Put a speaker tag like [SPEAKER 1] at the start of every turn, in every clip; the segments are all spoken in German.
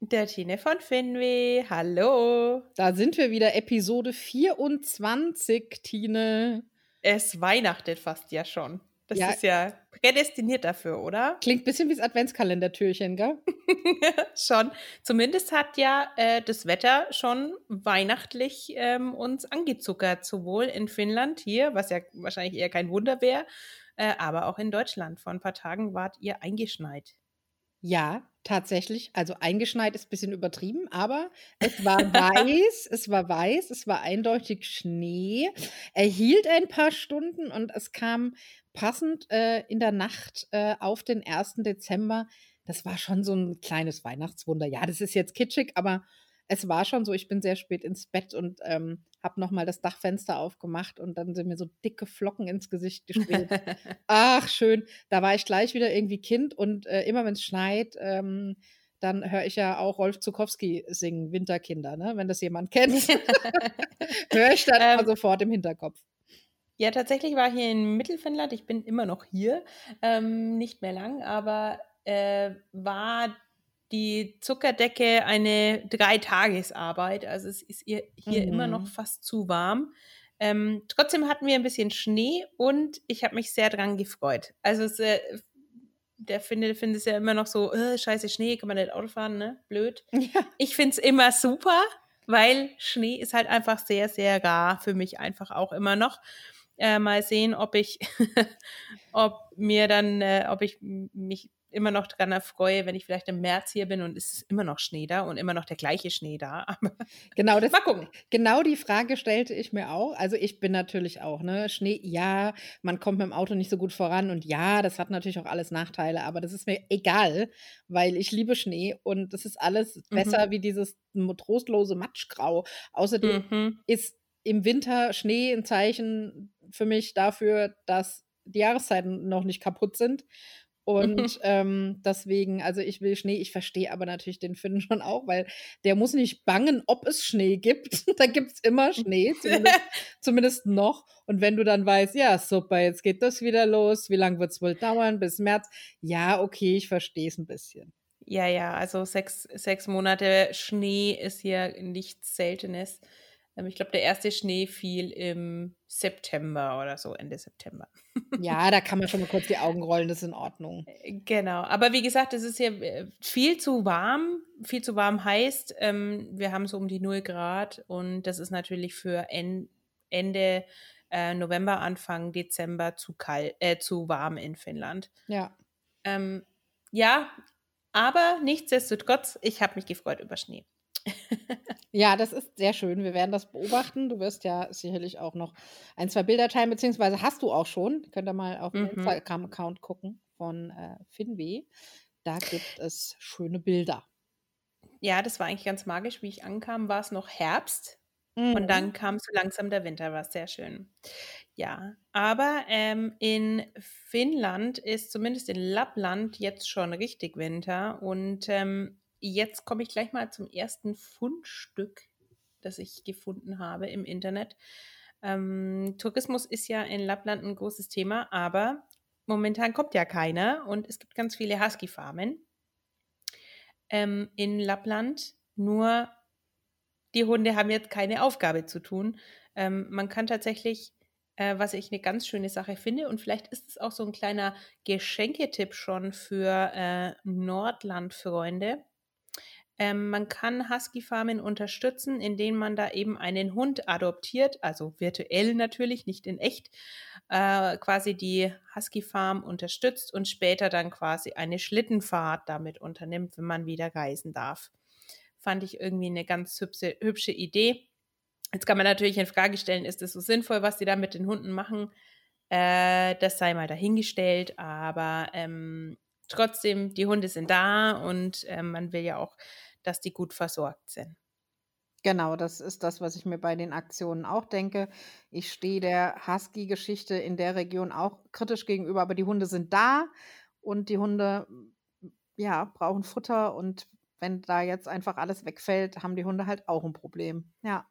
[SPEAKER 1] der Tine von Finweh. Hallo.
[SPEAKER 2] Da sind wir wieder, Episode 24, Tine.
[SPEAKER 1] Es weihnachtet fast ja schon. Das ja. ist ja prädestiniert dafür, oder?
[SPEAKER 2] Klingt ein bisschen wie das Adventskalendertürchen, gell?
[SPEAKER 1] schon. Zumindest hat ja äh, das Wetter schon weihnachtlich ähm, uns angezuckert, sowohl in Finnland hier, was ja wahrscheinlich eher kein Wunder wäre, äh, aber auch in Deutschland. Vor ein paar Tagen wart ihr eingeschneit.
[SPEAKER 2] Ja, tatsächlich. Also eingeschneit ist ein bisschen übertrieben, aber es war weiß, es war weiß, es war eindeutig Schnee. Er hielt ein paar Stunden und es kam passend äh, in der Nacht äh, auf den 1. Dezember. Das war schon so ein kleines Weihnachtswunder. Ja, das ist jetzt kitschig, aber es war schon so, ich bin sehr spät ins Bett und ähm, habe nochmal das Dachfenster aufgemacht und dann sind mir so dicke Flocken ins Gesicht gespielt. Ach, schön. Da war ich gleich wieder irgendwie Kind und äh, immer wenn es schneit, ähm, dann höre ich ja auch Rolf Zukowski singen, Winterkinder, ne? wenn das jemand kennt. höre ich dann ähm, sofort im Hinterkopf.
[SPEAKER 1] Ja, tatsächlich war hier in Mittelfinnland, ich bin immer noch hier, ähm, nicht mehr lang, aber äh, war die Zuckerdecke eine Dreitagesarbeit. Also es ist hier mhm. immer noch mhm. fast zu warm. Ähm, trotzdem hatten wir ein bisschen Schnee und ich habe mich sehr dran gefreut. Also es, äh, der findet, findet es ja immer noch so, äh, scheiße Schnee, kann man nicht Auto fahren, ne? Blöd. Ja. Ich finde es immer super, weil Schnee ist halt einfach sehr, sehr rar für mich einfach auch immer noch. Äh, mal sehen, ob ich, ob mir dann, äh, ob ich mich immer noch daran erfreue, wenn ich vielleicht im März hier bin und es ist immer noch Schnee da und immer noch der gleiche Schnee da.
[SPEAKER 2] genau, das, mal gucken. Genau die Frage stellte ich mir auch. Also ich bin natürlich auch, ne, Schnee, ja, man kommt mit dem Auto nicht so gut voran und ja, das hat natürlich auch alles Nachteile, aber das ist mir egal, weil ich liebe Schnee und das ist alles mhm. besser wie dieses trostlose Matschgrau. Außerdem mhm. ist im Winter Schnee ein Zeichen für mich dafür, dass die Jahreszeiten noch nicht kaputt sind und ähm, deswegen, also ich will Schnee, ich verstehe aber natürlich den Finn schon auch, weil der muss nicht bangen, ob es Schnee gibt. da gibt es immer Schnee, zumindest, zumindest, noch. Und wenn du dann weißt, ja, super, jetzt geht das wieder los, wie lange wird es wohl dauern? Bis März? Ja, okay, ich verstehe es ein bisschen.
[SPEAKER 1] Ja, ja, also sechs, sechs Monate Schnee ist hier nichts Seltenes. Ähm, ich glaube, der erste Schnee fiel im September oder so, Ende September.
[SPEAKER 2] Ja, da kann man schon mal kurz die Augen rollen, das ist in Ordnung.
[SPEAKER 1] Äh, genau, aber wie gesagt, es ist hier äh, viel zu warm. Viel zu warm heißt, ähm, wir haben so um die 0 Grad und das ist natürlich für en Ende äh, November, Anfang Dezember zu kalt, äh, zu warm in Finnland.
[SPEAKER 2] Ja.
[SPEAKER 1] Ähm, ja, aber nichtsdestotrotz, ich habe mich gefreut über Schnee.
[SPEAKER 2] Ja, das ist sehr schön. Wir werden das beobachten. Du wirst ja sicherlich auch noch ein, zwei Bilder teilen, beziehungsweise hast du auch schon. Könnt ihr mal auf mhm. Instagram-Account gucken von äh, Finweh. Da gibt es schöne Bilder.
[SPEAKER 1] Ja, das war eigentlich ganz magisch. Wie ich ankam, war es noch Herbst. Mhm. Und dann kam so langsam der Winter, war sehr schön. Ja, aber ähm, in Finnland ist zumindest in Lappland jetzt schon richtig Winter und ähm, jetzt komme ich gleich mal zum ersten Fundstück, das ich gefunden habe im Internet. Ähm, Tourismus ist ja in Lappland ein großes Thema, aber momentan kommt ja keiner und es gibt ganz viele Husky-Farmen ähm, in Lappland. Nur die Hunde haben jetzt keine Aufgabe zu tun. Ähm, man kann tatsächlich, äh, was ich eine ganz schöne Sache finde, und vielleicht ist es auch so ein kleiner Geschenketipp schon für äh, Nordland-Freunde. Ähm, man kann Husky-Farmen unterstützen, indem man da eben einen Hund adoptiert, also virtuell natürlich, nicht in echt, äh, quasi die Husky-Farm unterstützt und später dann quasi eine Schlittenfahrt damit unternimmt, wenn man wieder reisen darf. Fand ich irgendwie eine ganz hübsche, hübsche Idee. Jetzt kann man natürlich in Frage stellen, ist es so sinnvoll, was die da mit den Hunden machen? Äh, das sei mal dahingestellt, aber ähm, trotzdem, die Hunde sind da und äh, man will ja auch dass die gut versorgt sind.
[SPEAKER 2] Genau, das ist das, was ich mir bei den Aktionen auch denke. Ich stehe der Husky-Geschichte in der Region auch kritisch gegenüber, aber die Hunde sind da und die Hunde ja, brauchen Futter und wenn da jetzt einfach alles wegfällt, haben die Hunde halt auch ein Problem. Ja.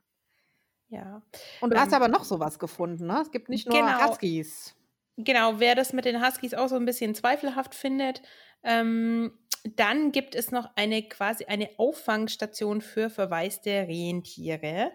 [SPEAKER 1] Ja.
[SPEAKER 2] Und du hast
[SPEAKER 1] Ähm,
[SPEAKER 2] aber noch sowas gefunden, ne? Es gibt nicht nur
[SPEAKER 1] genau.
[SPEAKER 2] Huskies.
[SPEAKER 1] Genau, wer das mit den Huskies auch so ein bisschen zweifelhaft findet, ähm, dann gibt es noch eine quasi eine Auffangstation für verwaiste Rentiere.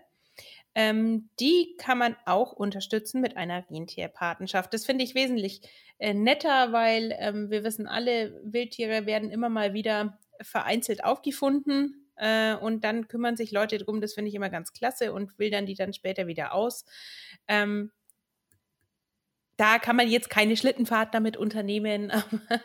[SPEAKER 1] Ähm, die kann man auch unterstützen mit einer Rentierpatenschaft. Das finde ich wesentlich äh, netter, weil ähm, wir wissen alle, Wildtiere werden immer mal wieder vereinzelt aufgefunden äh, und dann kümmern sich Leute drum. Das finde ich immer ganz klasse und wildern die dann später wieder aus. Ähm, da kann man jetzt keine Schlittenfahrt damit unternehmen, aber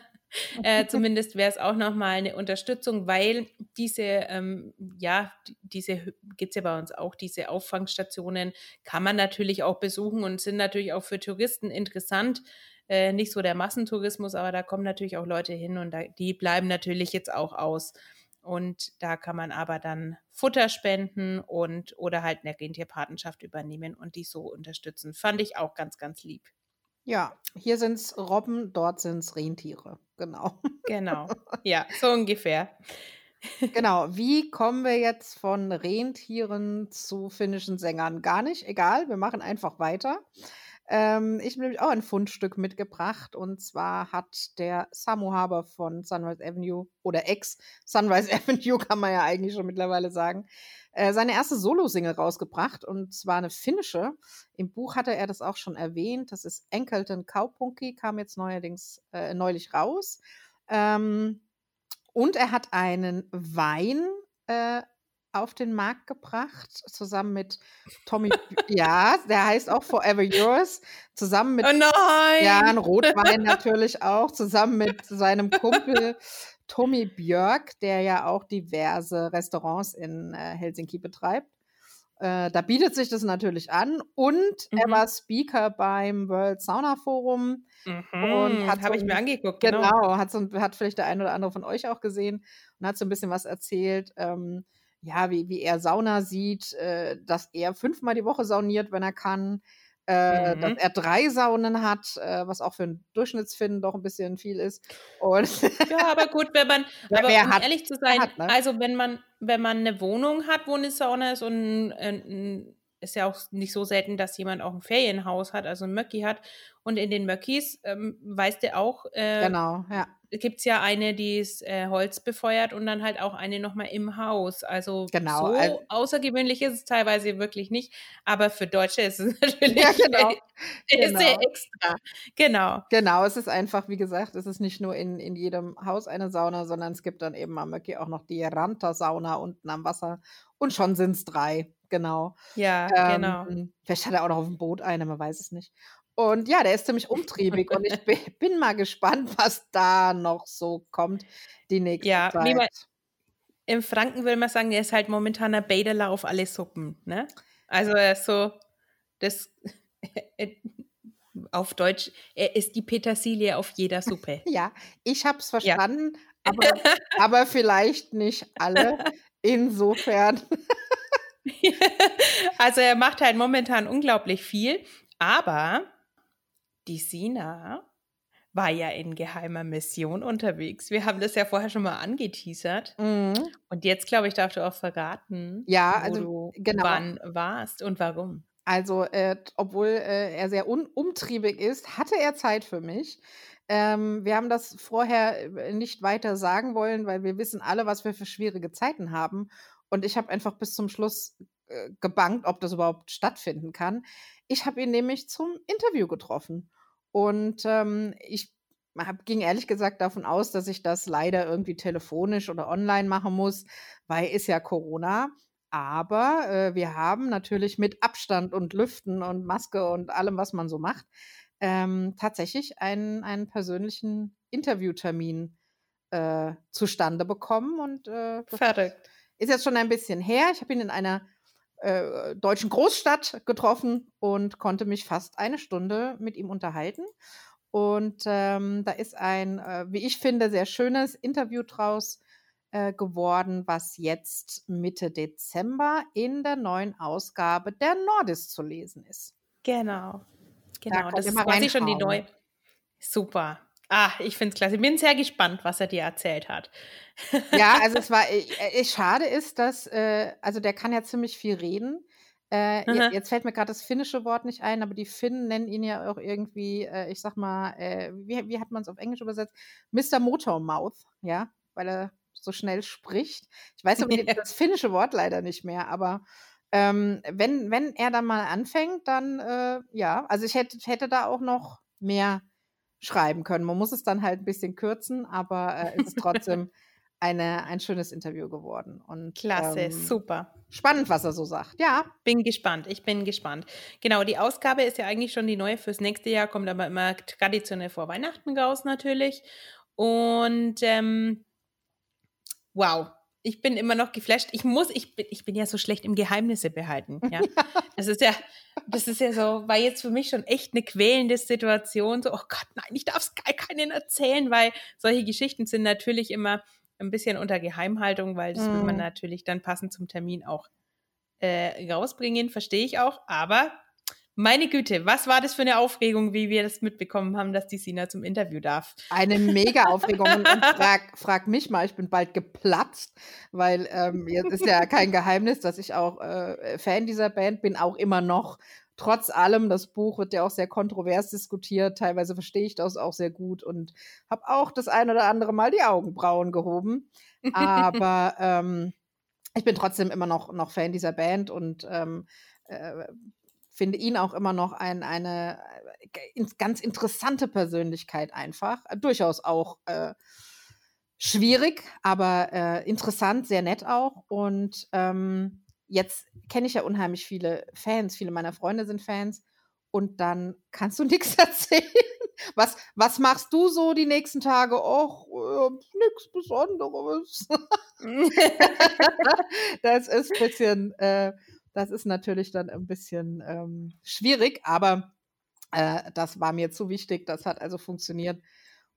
[SPEAKER 1] äh, zumindest wäre es auch nochmal eine Unterstützung, weil diese, ähm, ja, die- diese gibt es ja bei uns auch, diese Auffangstationen kann man natürlich auch besuchen und sind natürlich auch für Touristen interessant. Äh, nicht so der Massentourismus, aber da kommen natürlich auch Leute hin und da, die bleiben natürlich jetzt auch aus. Und da kann man aber dann Futter spenden und oder halt eine Rentierpatenschaft übernehmen und die so unterstützen. Fand ich auch ganz, ganz lieb.
[SPEAKER 2] Ja, hier sind es Robben, dort sind es Rentiere. Genau.
[SPEAKER 1] Genau. Ja, so ungefähr.
[SPEAKER 2] Genau. Wie kommen wir jetzt von Rentieren zu finnischen Sängern? Gar nicht. Egal, wir machen einfach weiter. Ähm, ich habe nämlich auch ein Fundstück mitgebracht und zwar hat der Samu Haber von Sunrise Avenue oder ex-Sunrise Avenue, kann man ja eigentlich schon mittlerweile sagen, äh, seine erste Solo-Single rausgebracht und zwar eine finnische. Im Buch hatte er das auch schon erwähnt. Das ist Enkelten Kaupunki, kam jetzt neuerdings äh, neulich raus. Ähm, und er hat einen Wein äh, auf den Markt gebracht, zusammen mit Tommy. ja, der heißt auch Forever Yours. Zusammen mit
[SPEAKER 1] Oh nein!
[SPEAKER 2] ja, ein Rotwein natürlich auch, zusammen mit seinem Kumpel Tommy Björk, der ja auch diverse Restaurants in äh, Helsinki betreibt. Äh, da bietet sich das natürlich an. Und er
[SPEAKER 1] Mhm.
[SPEAKER 2] war Speaker beim World Sauna Forum. Und
[SPEAKER 1] Mhm,
[SPEAKER 2] hat so
[SPEAKER 1] habe ich mir
[SPEAKER 2] ein-
[SPEAKER 1] angeguckt, genau.
[SPEAKER 2] Genau, hat, so, ein- hat vielleicht der eine oder andere von euch auch gesehen und hat so ein bisschen was erzählt, ähm, ja, wie, wie er Sauna sieht, äh, dass er fünfmal die Woche sauniert, wenn er kann, äh, dass
[SPEAKER 1] Mhm.
[SPEAKER 2] er drei Saunen hat, äh, was auch für einen Durchschnittsfinnen doch ein bisschen viel ist. Und
[SPEAKER 1] Ja, aber gut, wenn man,
[SPEAKER 2] Ja,
[SPEAKER 1] aber um
[SPEAKER 2] hat,
[SPEAKER 1] ehrlich zu sein,
[SPEAKER 2] hat, ne?
[SPEAKER 1] also wenn man, wenn man eine Wohnung hat, wo eine Sauna ist und ein, ist ja auch nicht so selten, dass jemand auch ein Ferienhaus hat, also ein Möcki hat. Und in den Möckis, ähm, weißt du auch, äh,
[SPEAKER 2] genau, ja.
[SPEAKER 1] Gibt es ja eine, die ist äh, Holz befeuert und dann halt auch eine nochmal im Haus. Also
[SPEAKER 2] Genau,
[SPEAKER 1] so
[SPEAKER 2] also-
[SPEAKER 1] außergewöhnlich ist es teilweise wirklich nicht. Aber für Deutsche ist es natürlich
[SPEAKER 2] Ja, genau.
[SPEAKER 1] ist sehr
[SPEAKER 2] Genau.
[SPEAKER 1] extra. Genau.
[SPEAKER 2] Genau, es ist einfach, wie gesagt, es ist nicht nur in, in jedem Haus eine Sauna, sondern es gibt dann eben am Möcki auch noch die Ranta-Sauna unten am Wasser. Und schon sind es drei, genau.
[SPEAKER 1] Ja,
[SPEAKER 2] Ähm,
[SPEAKER 1] genau.
[SPEAKER 2] Vielleicht hat er auch noch auf dem Boot eine, man weiß es nicht. Und ja, der ist ziemlich umtriebig und ich bin, mal gespannt, was da noch so kommt die nächste
[SPEAKER 1] Ja,
[SPEAKER 2] Zeit.
[SPEAKER 1] man- Im Franken will man sagen, er ist halt momentan ein Bäderler auf alle Suppen. Ne? Also er ist so, das auf Deutsch, er ist die Petersilie auf jeder Suppe.
[SPEAKER 2] Ja, ich habe es
[SPEAKER 1] Ja.
[SPEAKER 2] verstanden, aber, aber vielleicht nicht alle. Insofern,
[SPEAKER 1] also er macht halt momentan unglaublich viel, aber die Sina war ja in geheimer Mission unterwegs. Wir haben das ja vorher schon mal angeteasert.
[SPEAKER 2] mhm.
[SPEAKER 1] Und jetzt, glaube ich, darfst du auch verraten,
[SPEAKER 2] Ja,
[SPEAKER 1] wo
[SPEAKER 2] also,
[SPEAKER 1] du
[SPEAKER 2] genau.
[SPEAKER 1] wann warst und warum.
[SPEAKER 2] Also, äh, obwohl äh, er sehr umtriebig ist, hatte er Zeit für mich. Ähm, wir haben das vorher äh, nicht weiter sagen wollen, weil wir wissen alle, was wir für schwierige Zeiten haben. Und ich habe einfach bis zum Schluss äh, gebankt, ob das überhaupt stattfinden kann. Ich habe ihn nämlich zum Interview getroffen. Und ähm, ich hab, ging ehrlich gesagt davon aus, dass ich das leider irgendwie telefonisch oder online machen muss, weil ist ja Corona. Aber äh, wir haben natürlich mit Abstand und Lüften und Maske und allem, was man so macht, ähm, tatsächlich einen, einen persönlichen Interviewtermin äh, zustande bekommen. Und äh,
[SPEAKER 1] Verrückt.
[SPEAKER 2] ist jetzt schon ein bisschen her. Ich habe ihn in einer äh, deutschen Großstadt getroffen und konnte mich fast eine Stunde mit ihm unterhalten. Und ähm, da ist ein, äh, wie ich finde, sehr schönes Interview draus äh, geworden, was jetzt Mitte Dezember in der neuen Ausgabe der Nordis zu lesen ist.
[SPEAKER 1] Genau. Genau, das ist quasi schon die neue. Super. Ah, ich finde es klasse. Ich bin sehr gespannt, was er dir erzählt hat.
[SPEAKER 2] ja, also es war, ich, äh, ich, schade ist, dass, äh, also der kann ja ziemlich viel reden. Äh, jetzt fällt mir gerade das finnische Wort nicht ein, aber die Finnen nennen ihn ja auch irgendwie, äh, ich sag mal, äh, wie, wie hat man es auf Englisch übersetzt? Mr. Motormouth, ja, weil er so schnell spricht. Ich weiß aber das finnische Wort leider nicht mehr, aber ähm, wenn, wenn er dann mal anfängt, dann äh, ja, also ich hätte, hätte da auch noch mehr schreiben können. Man muss es dann halt ein bisschen kürzen, aber äh, es ist trotzdem eine, ein schönes Interview geworden. Und,
[SPEAKER 1] Klasse, ähm, super.
[SPEAKER 2] Spannend, was er so sagt. Ja.
[SPEAKER 1] Bin gespannt, ich bin gespannt. Genau, die Ausgabe ist ja eigentlich schon die neue fürs nächste Jahr, kommt aber immer traditionell vor Weihnachten raus natürlich. Und ähm, wow, ich bin immer noch geflasht. Ich muss, ich bin, ich bin ja so schlecht im Geheimnisse behalten. Ja, das ist ja, das ist ja so, war jetzt für mich schon echt eine quälende Situation. So, oh Gott, nein, ich darf es gar keinen erzählen, weil solche Geschichten sind natürlich immer ein bisschen unter Geheimhaltung, weil das mm. will man mhm. natürlich dann passend zum Termin auch äh, rausbringen, verstehe ich auch. Aber meine Güte, was war das für eine Aufregung, wie wir das mitbekommen haben, dass die Sina zum Interview darf?
[SPEAKER 2] Eine mega Aufregung. und, frag, frag, mich mal, ich bin bald geplatzt, weil ähm, jetzt ist ja kein Geheimnis, dass ich auch äh, Fan dieser Band bin, auch immer noch. Trotz allem, das Buch wird ja auch sehr kontrovers diskutiert. Teilweise verstehe ich das auch sehr gut und habe auch das ein oder andere Mal die Augenbrauen gehoben. Aber ähm, ich bin trotzdem immer noch, noch Fan dieser Band und ähm, äh, finde ihn auch immer noch ein, eine äh, ganz interessante Persönlichkeit einfach. Äh, durchaus auch äh, schwierig, aber äh, interessant, sehr nett auch. Und ähm, jetzt kenne ich ja unheimlich viele Fans, viele meiner Freunde sind Fans. Und dann kannst du nichts erzählen. Was, was machst du so die nächsten Tage? Och, äh, nichts Besonderes. das ist ein bisschen, äh, das ist natürlich dann ein bisschen ähm, schwierig, aber äh, das war mir zu wichtig. Das hat also funktioniert.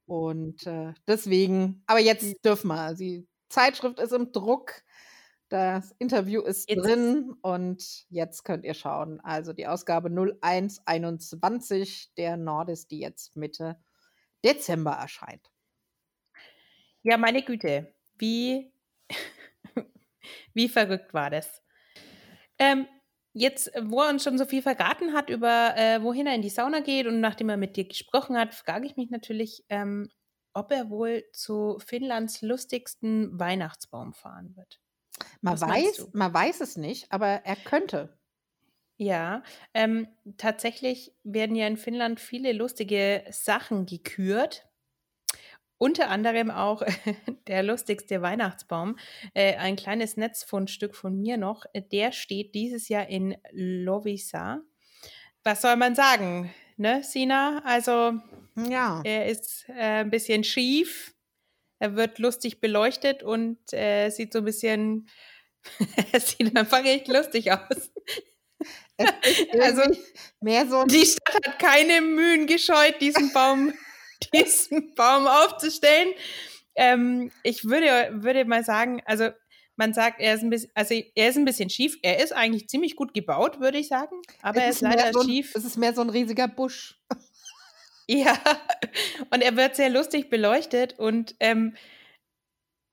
[SPEAKER 2] Und äh, deswegen, aber jetzt hm. dürfen wir. Die Zeitschrift ist im Druck. Das Interview ist jetzt. drin und jetzt könnt ihr schauen. Also die Ausgabe 0121 der Nordis, die jetzt Mitte Dezember erscheint.
[SPEAKER 1] Ja, meine Güte, wie, wie verrückt war das? Ähm, jetzt, wo er uns schon so viel verraten hat über, äh, wohin er in die Sauna geht und nachdem er mit dir gesprochen hat, frage ich mich natürlich, ähm, ob er wohl zu Finnlands lustigsten Weihnachtsbaum fahren wird.
[SPEAKER 2] Man weiß, man weiß es nicht, aber er könnte.
[SPEAKER 1] Ja, ähm, tatsächlich werden ja in Finnland viele lustige Sachen gekürt. Unter anderem auch der lustigste Weihnachtsbaum. Äh, ein kleines Netzfundstück von mir noch. Der steht dieses Jahr in Lovisa. Was soll man sagen, ne, Sina? Also, ja. er ist äh, ein bisschen schief. Er wird lustig beleuchtet und äh, sieht so ein bisschen, er sieht einfach echt lustig aus. also mehr so die Stadt hat keine Mühen gescheut, diesen Baum diesen Baum aufzustellen. Ähm, ich würde, würde mal sagen, also man sagt, er ist ein bisschen, also er ist ein bisschen schief. Er ist eigentlich ziemlich gut gebaut, würde ich sagen, aber er ist, leider
[SPEAKER 2] so
[SPEAKER 1] ein, schief.
[SPEAKER 2] Es ist mehr so ein riesiger Busch.
[SPEAKER 1] Ja, und er wird sehr lustig beleuchtet und ähm,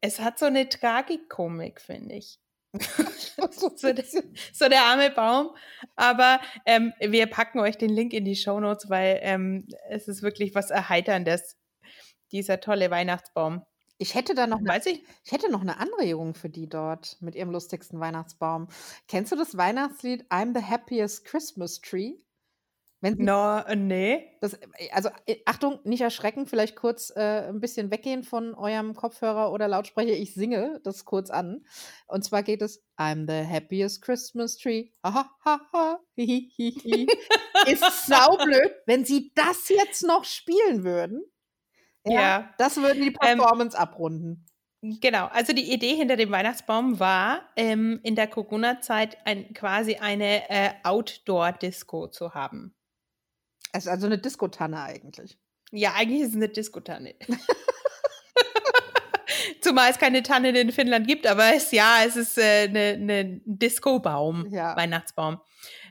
[SPEAKER 1] es hat so eine Tragikomik, finde ich. so, der, so, der, arme Baum. Aber ähm, wir packen euch den Link in die Show Notes, weil ähm, es ist wirklich was Erheiterndes. Dieser tolle Weihnachtsbaum.
[SPEAKER 2] Ich hätte da noch, Weiß ich? ich hätte noch eine Anregung für die dort mit ihrem lustigsten Weihnachtsbaum. Kennst du das Weihnachtslied I'm the Happiest Christmas Tree?
[SPEAKER 1] Wenn no, nee.
[SPEAKER 2] Das, äh, also äh, Achtung, nicht erschrecken, vielleicht kurz äh, ein bisschen weggehen von eurem Kopfhörer oder Lautsprecher. Ich singe das kurz an. Und zwar geht es I'm the happiest Christmas tree. Ha ha ha. Ist saublöd, wenn Sie das jetzt noch spielen würden. Ja. ja. Das würden die ähm, Performance ähm, abrunden.
[SPEAKER 1] Genau, also die Idee hinter dem Weihnachtsbaum war, ähm, in der Corona-Zeit ein, quasi eine äh, Outdoor-Disco zu haben.
[SPEAKER 2] Es ist also eine Diskotanne eigentlich.
[SPEAKER 1] Ja, eigentlich ist es eine Diskotanne. Zumal es keine Tannen in Finnland gibt, aber es ja, es ist äh, eine, eine Disco-Baum,
[SPEAKER 2] Ja.
[SPEAKER 1] Weihnachtsbaum.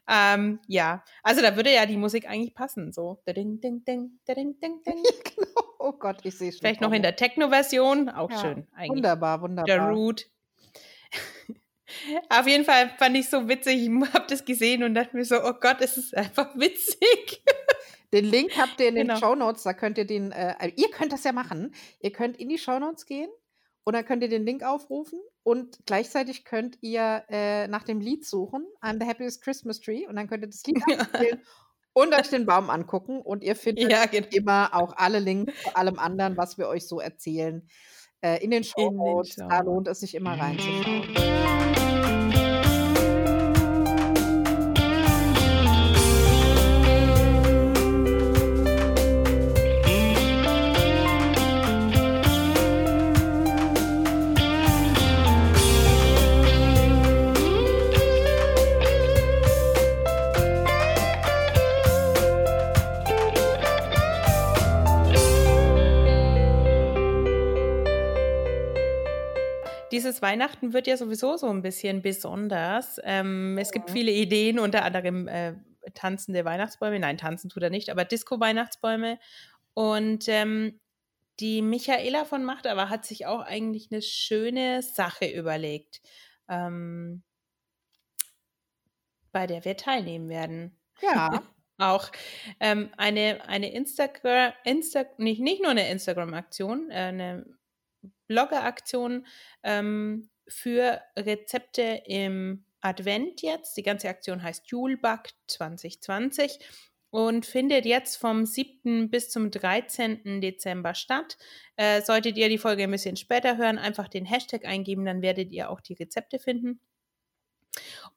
[SPEAKER 1] Ähm, ja, also da würde ja die Musik eigentlich passen, so. Ding, ding, ding, ding, ding, ding.
[SPEAKER 2] genau. Oh Gott, ich sehe schon.
[SPEAKER 1] Vielleicht noch in der Techno-Version, auch
[SPEAKER 2] Ja,
[SPEAKER 1] schön eigentlich.
[SPEAKER 2] Wunderbar,
[SPEAKER 1] Der
[SPEAKER 2] wunderbar.
[SPEAKER 1] Root. Auf jeden Fall fand ich so witzig. Ich habe das gesehen und dachte mir so, oh Gott, es ist einfach witzig.
[SPEAKER 2] Den Link habt ihr in den
[SPEAKER 1] Genau.
[SPEAKER 2] Shownotes, da könnt ihr den, äh, also ihr könnt das ja machen. Ihr könnt in die Shownotes gehen und dann könnt ihr den Link aufrufen und gleichzeitig könnt ihr äh, nach dem Lied suchen, I'm the Happiest Christmas Tree und dann könnt ihr das Lied abspielen und euch den Baum angucken und ihr findet
[SPEAKER 1] Ja, genau.
[SPEAKER 2] immer auch alle Links zu allem anderen, was wir euch so erzählen, äh, in den Shownotes. Da
[SPEAKER 1] Shownotes.
[SPEAKER 2] lohnt es sich immer reinzuschauen.
[SPEAKER 1] Dieses Weihnachten wird ja sowieso so ein bisschen besonders. Ähm, es gibt
[SPEAKER 2] Mhm.
[SPEAKER 1] viele Ideen, unter anderem äh, tanzende Weihnachtsbäume. Nein, tanzen tut er nicht, aber Disco-Weihnachtsbäume. Und ähm, die Michaela von Macht aber hat sich auch eigentlich eine schöne Sache überlegt, ähm, bei der wir teilnehmen werden.
[SPEAKER 2] Ja,
[SPEAKER 1] Auch ähm, eine, eine Instagram, Insta, nicht, nicht nur eine Instagram-Aktion, äh, eine Blogger-Aktion ähm, für Rezepte im Advent jetzt. Die ganze Aktion heißt Julback 2020 und findet jetzt vom 7. bis zum 13. Dezember statt. Äh, solltet ihr die Folge ein bisschen später hören, einfach den Hashtag eingeben, dann werdet ihr auch die Rezepte finden.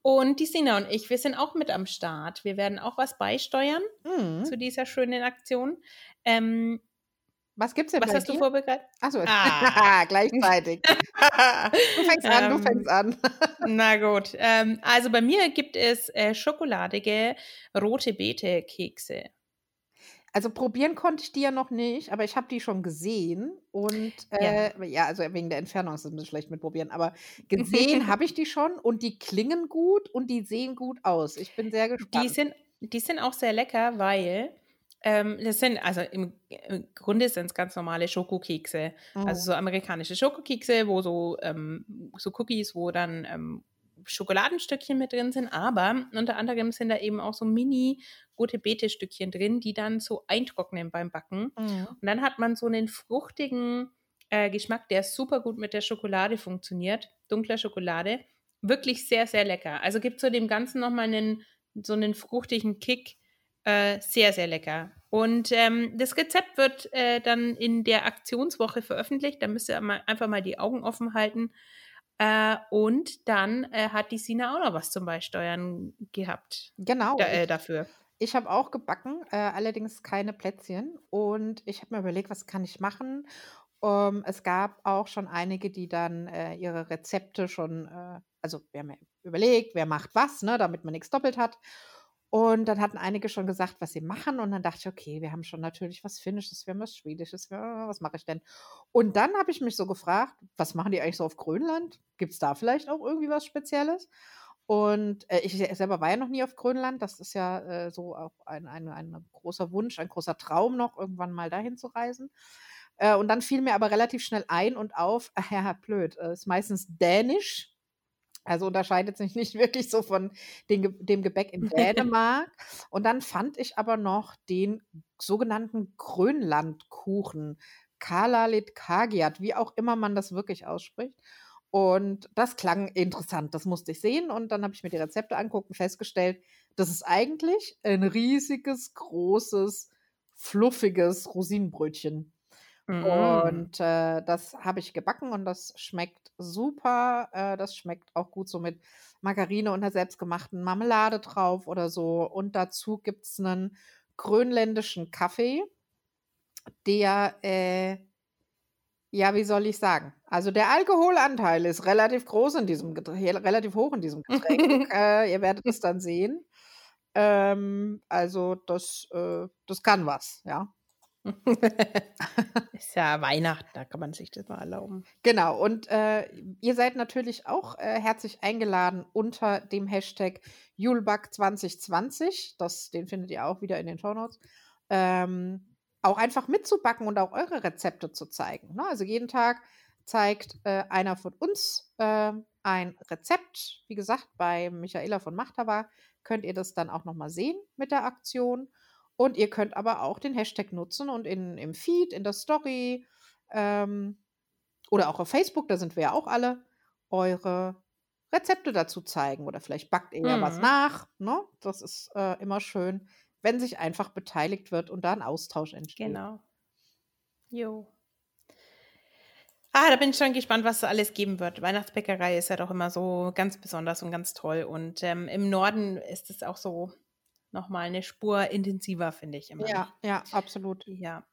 [SPEAKER 1] Und die Sina und ich, wir sind auch mit am Start. Wir werden auch was beisteuern
[SPEAKER 2] mhm.
[SPEAKER 1] zu dieser schönen Aktion. Ähm,
[SPEAKER 2] was gibt's denn
[SPEAKER 1] was hast du
[SPEAKER 2] dir?
[SPEAKER 1] vorbereitet?
[SPEAKER 2] Achso,
[SPEAKER 1] Ah.
[SPEAKER 2] gleichzeitig. Du fängst an, du
[SPEAKER 1] Ähm,
[SPEAKER 2] fängst an.
[SPEAKER 1] Na gut. Ähm, also bei mir gibt es äh, schokoladige rote Beete-Kekse.
[SPEAKER 2] Also probieren konnte ich die ja noch nicht, aber ich habe die schon gesehen und
[SPEAKER 1] Ja.
[SPEAKER 2] äh, ja. also wegen der Entfernung ist es ein bisschen schlecht mit probieren, aber gesehen habe ich die schon und die klingen gut und die sehen gut aus. Ich bin sehr
[SPEAKER 1] Die
[SPEAKER 2] gespannt.
[SPEAKER 1] sind, die sind auch sehr lecker, weil ähm, das sind, also im, im Grunde sind es ganz normale Schokokekse.
[SPEAKER 2] Mhm.
[SPEAKER 1] Also so amerikanische Schokokekse, wo so, ähm, so Cookies, wo dann ähm, Schokoladenstückchen mit drin sind, aber unter anderem sind da eben auch so mini rote Beete-Stückchen drin, die dann so eintrocknen beim Backen.
[SPEAKER 2] Mhm.
[SPEAKER 1] Und dann hat man so einen fruchtigen äh, Geschmack, der super gut mit der Schokolade funktioniert. Dunkler Schokolade. Wirklich sehr, sehr lecker. Also gibt so dem Ganzen nochmal einen, so einen fruchtigen Kick. Äh, sehr, sehr lecker. Und ähm, das Rezept wird äh, dann in der Aktionswoche veröffentlicht. Da müsst ihr mal, einfach mal die Augen offen halten. Äh, und dann äh, hat die Sina auch noch was zum Beisteuern gehabt
[SPEAKER 2] Genau.
[SPEAKER 1] da, äh,
[SPEAKER 2] ich
[SPEAKER 1] dafür.
[SPEAKER 2] ich habe auch gebacken, äh, allerdings keine Plätzchen. Und ich habe mir überlegt, was kann ich machen? Ähm, es gab auch schon einige, die dann äh, ihre Rezepte schon, äh, also wir haben ja überlegt, wer macht was, ne, damit man nichts doppelt hat. Und dann hatten einige schon gesagt, was sie machen. Und dann dachte ich, okay, wir haben schon natürlich was Finnisches, wir haben was Schwedisches, was mache ich denn? Und dann habe ich mich so gefragt, was machen die eigentlich so auf Grönland? Gibt es da vielleicht auch irgendwie was Spezielles? Und äh, ich se- selber war ja noch nie auf Grönland. Das ist ja äh, so auch ein, ein, ein großer Wunsch, ein großer Traum noch, irgendwann mal dahin zu reisen. Äh, und dann fiel mir aber relativ schnell ein und auf, ja, blöd, äh, ist meistens dänisch. Also unterscheidet sich nicht wirklich so von den, dem Gebäck in Dänemark. Und dann fand ich aber noch den sogenannten Grönlandkuchen, Kalalit Kagiat, wie auch immer man das wirklich ausspricht. Und das klang interessant, das musste ich sehen. Und dann habe ich mir die Rezepte anguckt und festgestellt, das ist eigentlich ein riesiges, großes, fluffiges Rosinenbrötchen.
[SPEAKER 1] Mhm.
[SPEAKER 2] Und äh, das habe ich gebacken und das schmeckt super. Äh, das schmeckt auch gut so mit Margarine und einer selbstgemachten Marmelade drauf oder so. Und dazu gibt es einen grönländischen Kaffee, der, äh, ja, wie soll ich sagen? Also der Alkoholanteil ist relativ groß in diesem Getränk, relativ hoch in diesem Getränk. äh, ihr werdet es dann sehen. Ähm, also das, äh, das kann was, ja.
[SPEAKER 1] Ist ja Weihnachten, da kann man sich das mal erlauben.
[SPEAKER 2] Genau, und äh, ihr seid natürlich auch äh, herzlich eingeladen unter dem Hashtag Julebug2020. Das, den findet ihr auch wieder in den Shownotes. Ähm, auch einfach mitzubacken und auch eure Rezepte zu zeigen. Ne? Also jeden Tag zeigt äh, einer von uns äh, ein Rezept. Wie gesagt, bei Michaela von Machthaber könnt ihr das dann auch nochmal sehen mit der Aktion. Und ihr könnt aber auch den Hashtag nutzen und in, im Feed, in der Story ähm, oder auch auf Facebook, da sind wir ja auch alle, eure Rezepte dazu zeigen. Oder vielleicht backt ihr ja was
[SPEAKER 1] Mhm.
[SPEAKER 2] nach. Ne? Das ist äh, immer schön, wenn sich einfach beteiligt wird und da ein Austausch entsteht.
[SPEAKER 1] Genau. Jo. Ah, da bin ich schon gespannt, was es alles geben wird. Weihnachtsbäckerei ist ja doch immer so ganz besonders und ganz toll. Und ähm, im Norden ist es auch so nochmal eine Spur intensiver, finde ich immer.
[SPEAKER 2] Ja, ja, absolut.
[SPEAKER 1] Ja.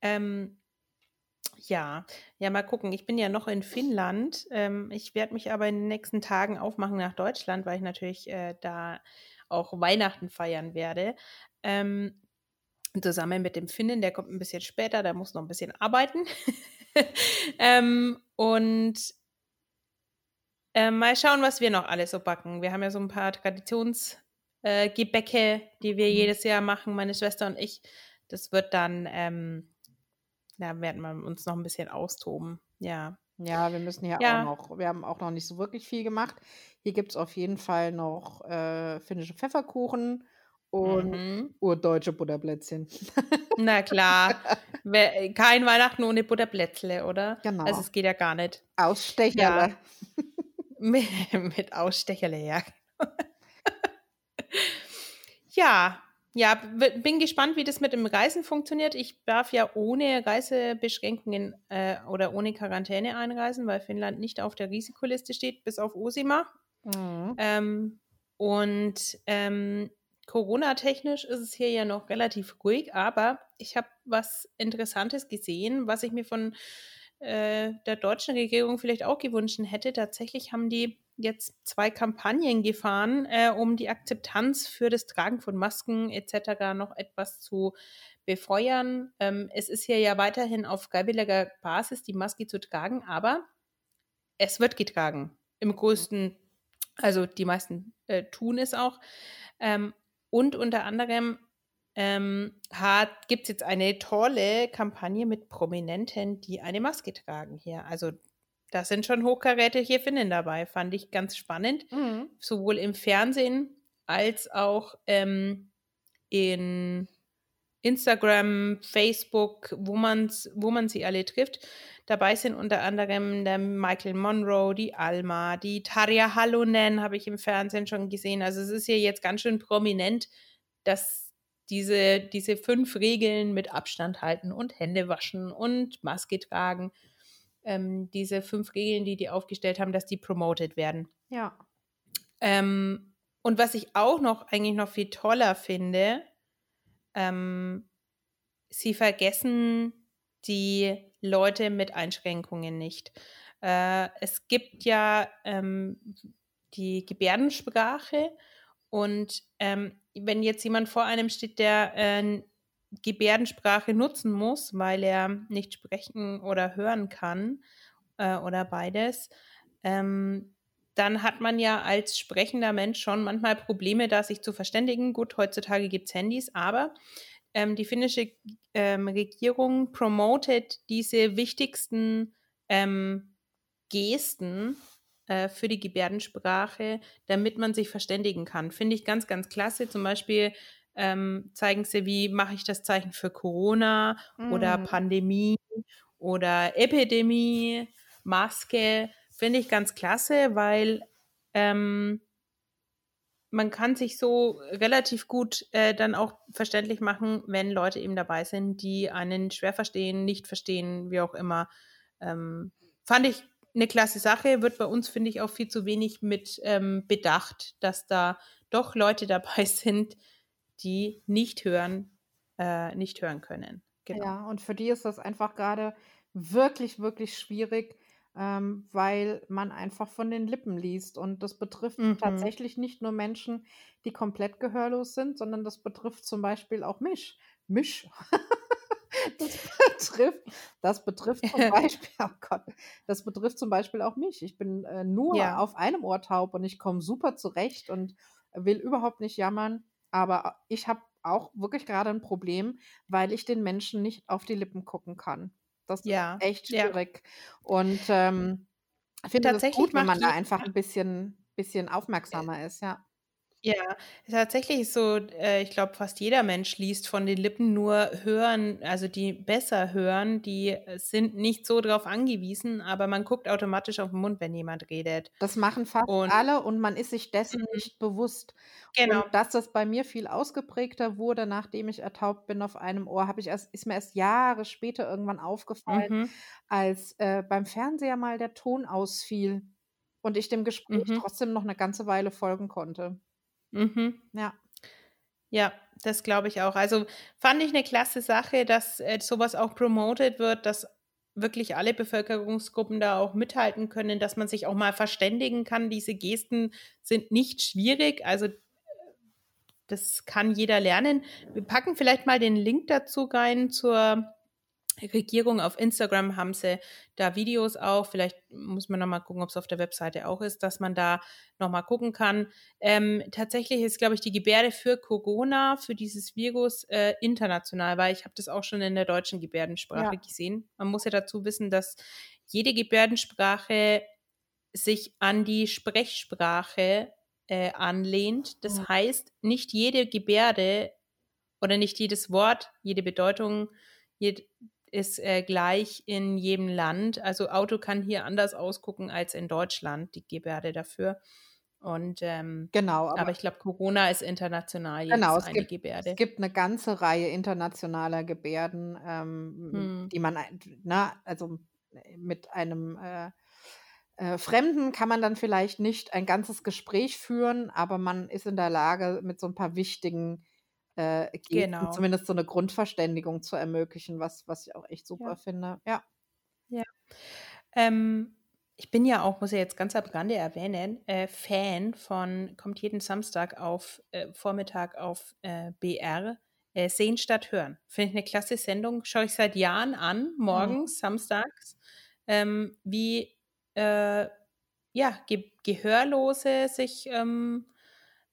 [SPEAKER 1] Ähm, ja, ja, mal gucken. Ich bin ja noch in Finnland. Ähm, ich werde mich aber in den nächsten Tagen aufmachen nach Deutschland, weil ich natürlich äh, da auch Weihnachten feiern werde. Ähm, zusammen mit dem Finnen, der kommt ein bisschen später, der muss noch ein bisschen arbeiten. ähm, und äh, mal schauen, was wir noch alles so backen. Wir haben ja so ein paar Traditionsgebäcke, äh, Gebäcke, die wir
[SPEAKER 2] Mhm.
[SPEAKER 1] jedes Jahr machen, meine Schwester und ich. Das wird dann, ähm, da werden wir uns noch ein bisschen austoben. Ja.
[SPEAKER 2] Ja, wir müssen hier
[SPEAKER 1] Ja.
[SPEAKER 2] auch noch, wir haben auch noch nicht so wirklich viel gemacht. Hier gibt es auf jeden Fall noch äh, finnische Pfefferkuchen und
[SPEAKER 1] Mhm.
[SPEAKER 2] urdeutsche Butterblättchen.
[SPEAKER 1] Na klar. Kein Weihnachten ohne Butterblättle, oder?
[SPEAKER 2] Genau.
[SPEAKER 1] Also es geht ja gar nicht.
[SPEAKER 2] Ausstecherle.
[SPEAKER 1] Mit, mit Ausstecherle, ja. Ja, ja, bin gespannt, wie das mit dem Reisen funktioniert. Ich darf ja ohne Reisebeschränkungen äh, oder ohne Quarantäne einreisen, weil Finnland nicht auf der Risikoliste steht, bis auf Osima.
[SPEAKER 2] Mhm.
[SPEAKER 1] Ähm, und ähm, Corona-technisch ist es hier ja noch relativ ruhig, aber ich habe was Interessantes gesehen, was ich mir von äh, der deutschen Regierung vielleicht auch gewünscht hätte. Tatsächlich haben die jetzt zwei Kampagnen gefahren, äh, um die Akzeptanz für das Tragen von Masken etc. noch etwas zu befeuern. Ähm, es ist hier ja weiterhin auf freiwilliger Basis, die Maske zu tragen, aber es wird getragen. Im größten, also die meisten äh, tun es auch. Ähm, und unter anderem ähm, gibt es jetzt eine tolle Kampagne mit Prominenten, die eine Maske tragen hier. Also da sind schon hochkarätige Finnen dabei, fand ich ganz spannend.
[SPEAKER 2] Mhm.
[SPEAKER 1] Sowohl im Fernsehen als auch ähm, in Instagram, Facebook, wo, man's, wo man sie alle trifft. Dabei sind unter anderem der Michael Monroe, die Alma, die Tarja Hallonen habe ich im Fernsehen schon gesehen. Also es ist hier jetzt ganz schön prominent, dass diese, diese fünf Regeln mit Abstand halten und Hände waschen und Maske tragen, ähm, diese fünf Regeln, die die aufgestellt haben, dass die promoted werden.
[SPEAKER 2] Ja.
[SPEAKER 1] Ähm, und was ich auch noch eigentlich noch viel toller finde, ähm, sie vergessen die Leute mit Einschränkungen nicht. Äh, es gibt ja ähm, die Gebärdensprache und ähm, wenn jetzt jemand vor einem steht, der äh, Gebärdensprache nutzen muss, weil er nicht sprechen oder hören kann äh, oder beides, ähm, dann hat man ja als sprechender Mensch schon manchmal Probleme, da sich zu verständigen. Gut, heutzutage gibt es Handys, aber ähm, die finnische ähm, Regierung promotet diese wichtigsten ähm, Gesten äh, für die Gebärdensprache, damit man sich verständigen kann. Finde ich ganz, ganz klasse. Zum Beispiel ähm, zeigen sie, wie mache ich das Zeichen für Corona oder
[SPEAKER 2] Mhm.
[SPEAKER 1] Pandemie oder Epidemie, Maske. Finde ich ganz klasse, weil ähm, man kann sich so relativ gut äh, dann auch verständlich machen, wenn Leute eben dabei sind, die einen schwer verstehen, nicht verstehen, wie auch immer. Ähm, fand ich eine klasse Sache, wird bei uns, finde ich, auch viel zu wenig mit ähm, bedacht, dass da doch Leute dabei sind, die nicht hören, äh, nicht hören können. Genau.
[SPEAKER 2] Ja, und für die ist das einfach gerade wirklich, wirklich schwierig, ähm, weil man einfach von den Lippen liest. Und das betrifft
[SPEAKER 1] Mhm.
[SPEAKER 2] tatsächlich nicht nur Menschen, die komplett gehörlos sind, sondern das betrifft zum Beispiel auch mich. Mich. Das betrifft, das betrifft zum Beispiel, oh Gott, das betrifft zum Beispiel auch mich. Ich bin äh, nur
[SPEAKER 1] Ja.
[SPEAKER 2] auf einem Ohr taub und ich komme super zurecht und will überhaupt nicht jammern. Aber ich habe auch wirklich gerade ein Problem, weil ich den Menschen nicht auf die Lippen gucken kann. Das ist
[SPEAKER 1] Ja,
[SPEAKER 2] echt
[SPEAKER 1] ja.
[SPEAKER 2] schwierig. Und ähm, ich finde das
[SPEAKER 1] Tatsächlich
[SPEAKER 2] gut, wenn man da einfach ein bisschen, bisschen aufmerksamer ist, ja.
[SPEAKER 1] Ja, tatsächlich ist so, äh, ich glaube, fast jeder Mensch liest von den Lippen nur hören, also die besser hören, die äh, sind nicht so drauf angewiesen, aber man guckt automatisch auf den Mund, wenn jemand redet.
[SPEAKER 2] Das machen fast
[SPEAKER 1] Und
[SPEAKER 2] alle und man ist sich dessen
[SPEAKER 1] Mhm.
[SPEAKER 2] nicht bewusst.
[SPEAKER 1] genau.
[SPEAKER 2] Und dass das bei mir viel ausgeprägter wurde, nachdem ich ertaubt bin auf einem Ohr, habe ich erst, ist mir erst Jahre später irgendwann aufgefallen,
[SPEAKER 1] Mhm.
[SPEAKER 2] als äh, beim Fernseher mal der Ton ausfiel und ich dem Gespräch
[SPEAKER 1] Mhm.
[SPEAKER 2] trotzdem noch eine ganze Weile folgen konnte.
[SPEAKER 1] Mhm.
[SPEAKER 2] Ja.
[SPEAKER 1] Ja, das glaube ich auch. Also fand ich eine klasse Sache, dass äh, sowas auch promoted wird, dass wirklich alle Bevölkerungsgruppen da auch mithalten können, dass man sich auch mal verständigen kann. Diese Gesten sind nicht schwierig, also äh, das kann jeder lernen. Wir packen vielleicht mal den Link dazu rein zur Regierung. Auf Instagram haben sie da Videos auch. Vielleicht muss man noch mal gucken, ob es auf der Webseite auch ist, dass man da noch mal gucken kann. Ähm, tatsächlich ist, glaube ich, die Gebärde für Corona, für dieses Virus äh, international, weil ich habe das auch schon in der deutschen Gebärdensprache
[SPEAKER 2] Ja.
[SPEAKER 1] gesehen. Man muss ja dazu wissen, dass jede Gebärdensprache sich an die Sprechsprache äh, anlehnt. Das
[SPEAKER 2] Mhm.
[SPEAKER 1] heißt, nicht jede Gebärde oder nicht jedes Wort, jede Bedeutung jed ist äh, gleich in jedem Land. Also Auto kann hier anders ausgucken als in Deutschland, die Gebärde dafür. Und ähm,
[SPEAKER 2] Genau,
[SPEAKER 1] aber
[SPEAKER 2] aber
[SPEAKER 1] ich glaube, Corona ist international
[SPEAKER 2] genau,
[SPEAKER 1] jedes
[SPEAKER 2] es
[SPEAKER 1] eine
[SPEAKER 2] gibt, es
[SPEAKER 1] Gebärde.
[SPEAKER 2] gibt eine ganze Reihe internationaler Gebärden, ähm,
[SPEAKER 1] Hm.
[SPEAKER 2] die man, na, also mit einem äh, äh, Fremden kann man dann vielleicht nicht ein ganzes Gespräch führen, aber man ist in der Lage, mit so ein paar wichtigen äh, Gesten
[SPEAKER 1] Genau.
[SPEAKER 2] zumindest so eine Grundverständigung zu ermöglichen, was, was ich auch echt super
[SPEAKER 1] Ja.
[SPEAKER 2] finde. Ja.
[SPEAKER 1] Ja. Ähm, ich bin ja auch, muss ich jetzt ganz am Rande erwähnen, äh, Fan von, kommt jeden Samstag auf äh, Vormittag auf äh, BR, äh, Sehen statt Hören. Finde ich eine klasse Sendung, schaue ich seit Jahren an,
[SPEAKER 2] Mhm.
[SPEAKER 1] morgens, samstags, ähm, wie äh, ja, Ge Gehörlose sich ähm,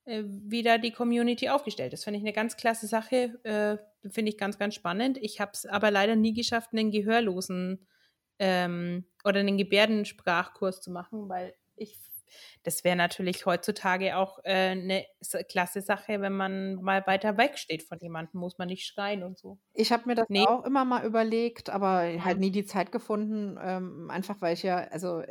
[SPEAKER 1] äh, wieder die Community aufgestellt ist. Finde ich eine ganz klasse Sache, äh, finde ich ganz, ganz spannend. Ich habe es aber leider nie geschafft, einen Gehörlosen ähm, oder einen Gebärdensprachkurs zu machen, weil ich, das wäre natürlich heutzutage auch äh, eine klasse Sache, wenn man mal weiter weg steht von jemandem, muss man nicht schreien und so.
[SPEAKER 2] Ich habe mir das
[SPEAKER 1] Nee.
[SPEAKER 2] auch immer mal überlegt, aber halt nie die Zeit gefunden, ähm, einfach weil ich ja, also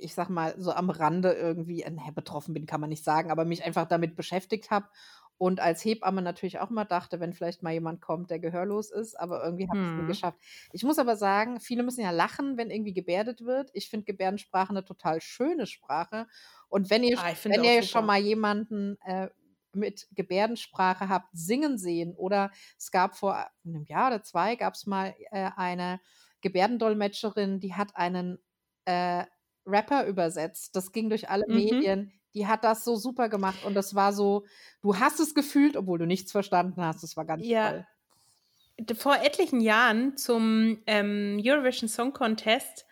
[SPEAKER 2] ich sag mal, so am Rande irgendwie, äh, betroffen bin, kann man nicht sagen, aber mich einfach damit beschäftigt habe und als Hebamme natürlich auch immer dachte, wenn vielleicht mal jemand kommt, der gehörlos ist, aber irgendwie habe ich es nie
[SPEAKER 1] Hm.
[SPEAKER 2] geschafft. Ich muss aber sagen, viele müssen ja lachen, wenn irgendwie gebärdet wird. Ich finde Gebärdensprache eine total schöne Sprache. Und wenn ihr,
[SPEAKER 1] Ah,
[SPEAKER 2] wenn ihr
[SPEAKER 1] super.
[SPEAKER 2] schon mal jemanden äh, mit Gebärdensprache habt singen sehen oder es gab vor einem Jahr oder zwei gab es mal äh, eine Gebärdendolmetscherin, die hat einen äh, Rapper übersetzt. Das ging durch alle
[SPEAKER 1] Mhm.
[SPEAKER 2] Medien. Die hat das so super gemacht und das war so, du hast es gefühlt, obwohl du nichts verstanden hast. Das war ganz
[SPEAKER 1] Ja,
[SPEAKER 2] toll.
[SPEAKER 1] vor etlichen Jahren zum ähm, Eurovision Song Contest,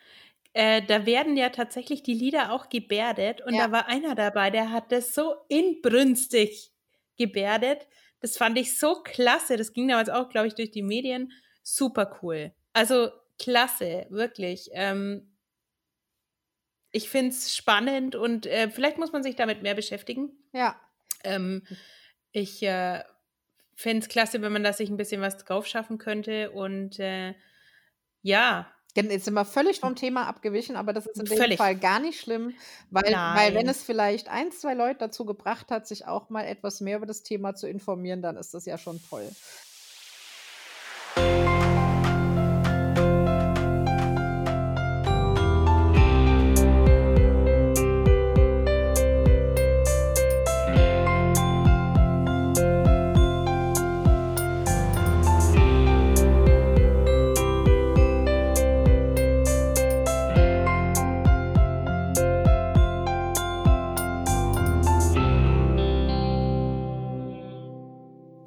[SPEAKER 1] äh, da werden ja tatsächlich die Lieder auch gebärdet und
[SPEAKER 2] Ja.
[SPEAKER 1] da war einer dabei, der hat das so inbrünstig gebärdet. Das fand ich so klasse. Das ging damals auch, glaube ich, durch die Medien. Super cool. Also klasse, wirklich. Ähm, ich finde es spannend und äh, vielleicht muss man sich damit mehr beschäftigen.
[SPEAKER 2] Ja,
[SPEAKER 1] Ähm, ich äh, fände es klasse, wenn man da sich ein bisschen was drauf schaffen könnte. Und äh, ja,
[SPEAKER 2] Jetzt sind wir völlig vom Thema abgewichen, aber das ist in dem
[SPEAKER 1] Völlig.
[SPEAKER 2] Fall gar nicht schlimm, weil, weil wenn es vielleicht ein, zwei Leute dazu gebracht hat, sich auch mal etwas mehr über das Thema zu informieren, dann ist das ja schon toll.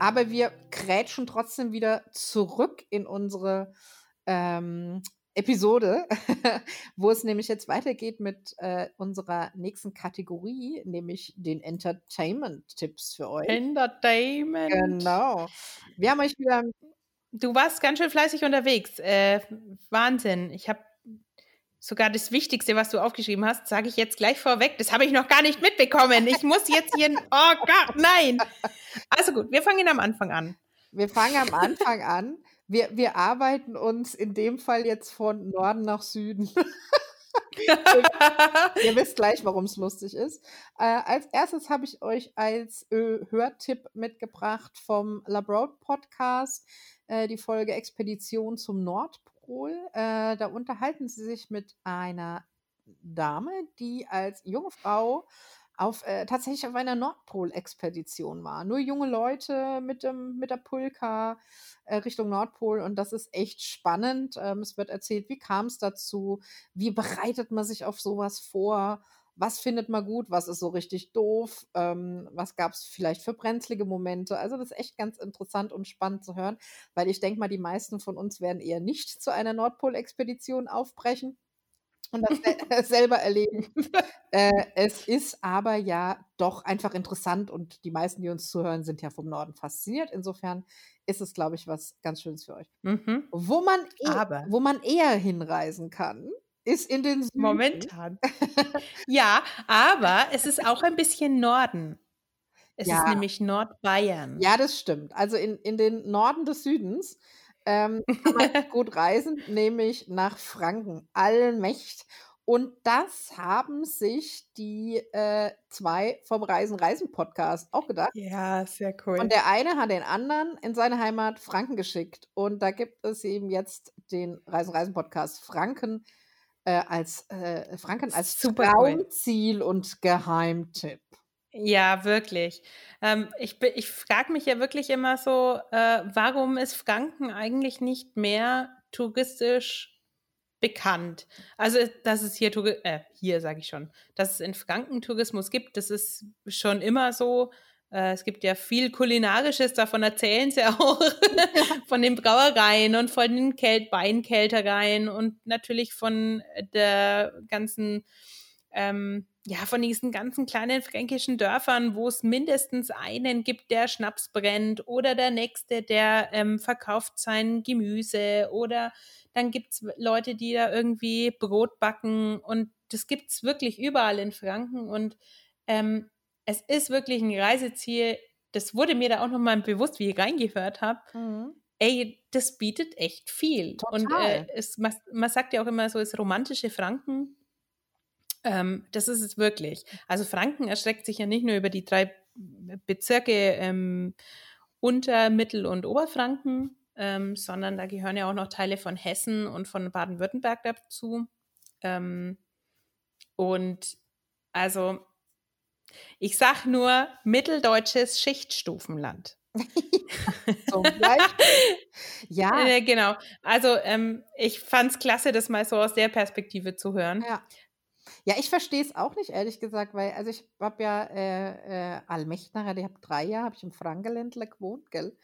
[SPEAKER 2] Aber wir krätschen trotzdem wieder zurück in unsere ähm, Episode, wo es nämlich jetzt weitergeht mit äh, unserer nächsten Kategorie, nämlich den Entertainment-Tipps für euch.
[SPEAKER 1] Entertainment.
[SPEAKER 2] Genau. Wir haben euch wieder.
[SPEAKER 1] Du warst ganz schön fleißig unterwegs. Äh, Wahnsinn. Ich habe sogar das Wichtigste, was du aufgeschrieben hast, sage ich jetzt gleich vorweg. Das habe ich noch gar nicht mitbekommen. Ich muss jetzt hier. Oh Gott, nein. Also gut, wir fangen am Anfang an.
[SPEAKER 2] Wir fangen am Anfang an. Wir, wir arbeiten uns in dem Fall jetzt von Norden nach Süden. Ihr wisst gleich, warum es lustig ist. Äh, als erstes habe ich euch als äh, Hörtipp mitgebracht vom Labroad Podcast äh, die Folge Expedition zum Nordpol. Nordpol. Äh, da unterhalten sie sich mit einer Dame, die als junge Frau auf, äh, tatsächlich auf einer Nordpol-Expedition war. Nur junge Leute mit, dem, mit der Pulka äh, Richtung Nordpol und das ist echt spannend. Ähm, es wird erzählt, wie kam es dazu, wie bereitet man sich auf sowas vor, was findet man gut, was ist so richtig doof, ähm, was gab es vielleicht für brenzlige Momente. Also das ist echt ganz interessant und spannend zu hören, weil ich denke mal, die meisten von uns werden eher nicht zu einer Nordpol-Expedition aufbrechen und das selber erleben. äh, es ist aber ja doch einfach interessant und die meisten, die uns zuhören, sind ja vom Norden fasziniert. Insofern ist es, glaube ich, was ganz Schönes für euch. Mhm. Wo, man e aber. wo man eher hinreisen kann, ist in den Süden.
[SPEAKER 1] Momentan. ja, aber es ist auch ein bisschen Norden. Es ja. ist nämlich Nordbayern.
[SPEAKER 2] Ja, das stimmt. Also in, in den Norden des Südens ähm, kann man gut reisen, nämlich nach Franken, Allmächt. Und das haben sich die äh, zwei vom Reisen Reisen Podcast auch gedacht.
[SPEAKER 1] Ja, sehr cool.
[SPEAKER 2] Und der eine hat den anderen in seine Heimat Franken geschickt. Und da gibt es eben jetzt den Reisen Reisen Podcast Franken äh, als äh, Franken als Super Traumziel cool. und Geheimtipp.
[SPEAKER 1] Ja, wirklich. Ähm, ich ich frage mich ja wirklich immer so, äh, warum ist Franken eigentlich nicht mehr touristisch bekannt? Also, dass es hier, äh, hier sage ich schon, dass es in Franken Tourismus gibt, das ist schon immer so. Äh, es gibt ja viel Kulinarisches, davon erzählen sie auch, von den Brauereien und von den Kält Weinkältereien und natürlich von der ganzen, ähm, ja, von diesen ganzen kleinen fränkischen Dörfern, wo es mindestens einen gibt, der Schnaps brennt oder der nächste, der ähm, verkauft sein Gemüse oder dann gibt es Leute, die da irgendwie Brot backen und das gibt es wirklich überall in Franken und ähm, es ist wirklich ein Reiseziel. Das wurde mir da auch nochmal bewusst, wie ich reingehört habe. Mhm. Ey, das bietet echt viel. Total. Und äh, es, man, man, sagt ja auch immer so, es romantische Franken. Ähm, das ist es wirklich. Also Franken erstreckt sich ja nicht nur über die drei Bezirke ähm, Unter-, Mittel- und Oberfranken, ähm, sondern da gehören ja auch noch Teile von Hessen und von Baden-Württemberg dazu. Ähm, und also ich sag nur mitteldeutsches Schichtstufenland. Zum ja. Äh, genau. Also ähm, ich fand es klasse, das mal so aus der Perspektive zu hören.
[SPEAKER 2] Ja. Ja, ich verstehe es auch nicht, ehrlich gesagt, weil, also ich habe ja äh, äh, Allmächtner, ich habe drei Jahre, habe ich im Frankenländler gewohnt, gell?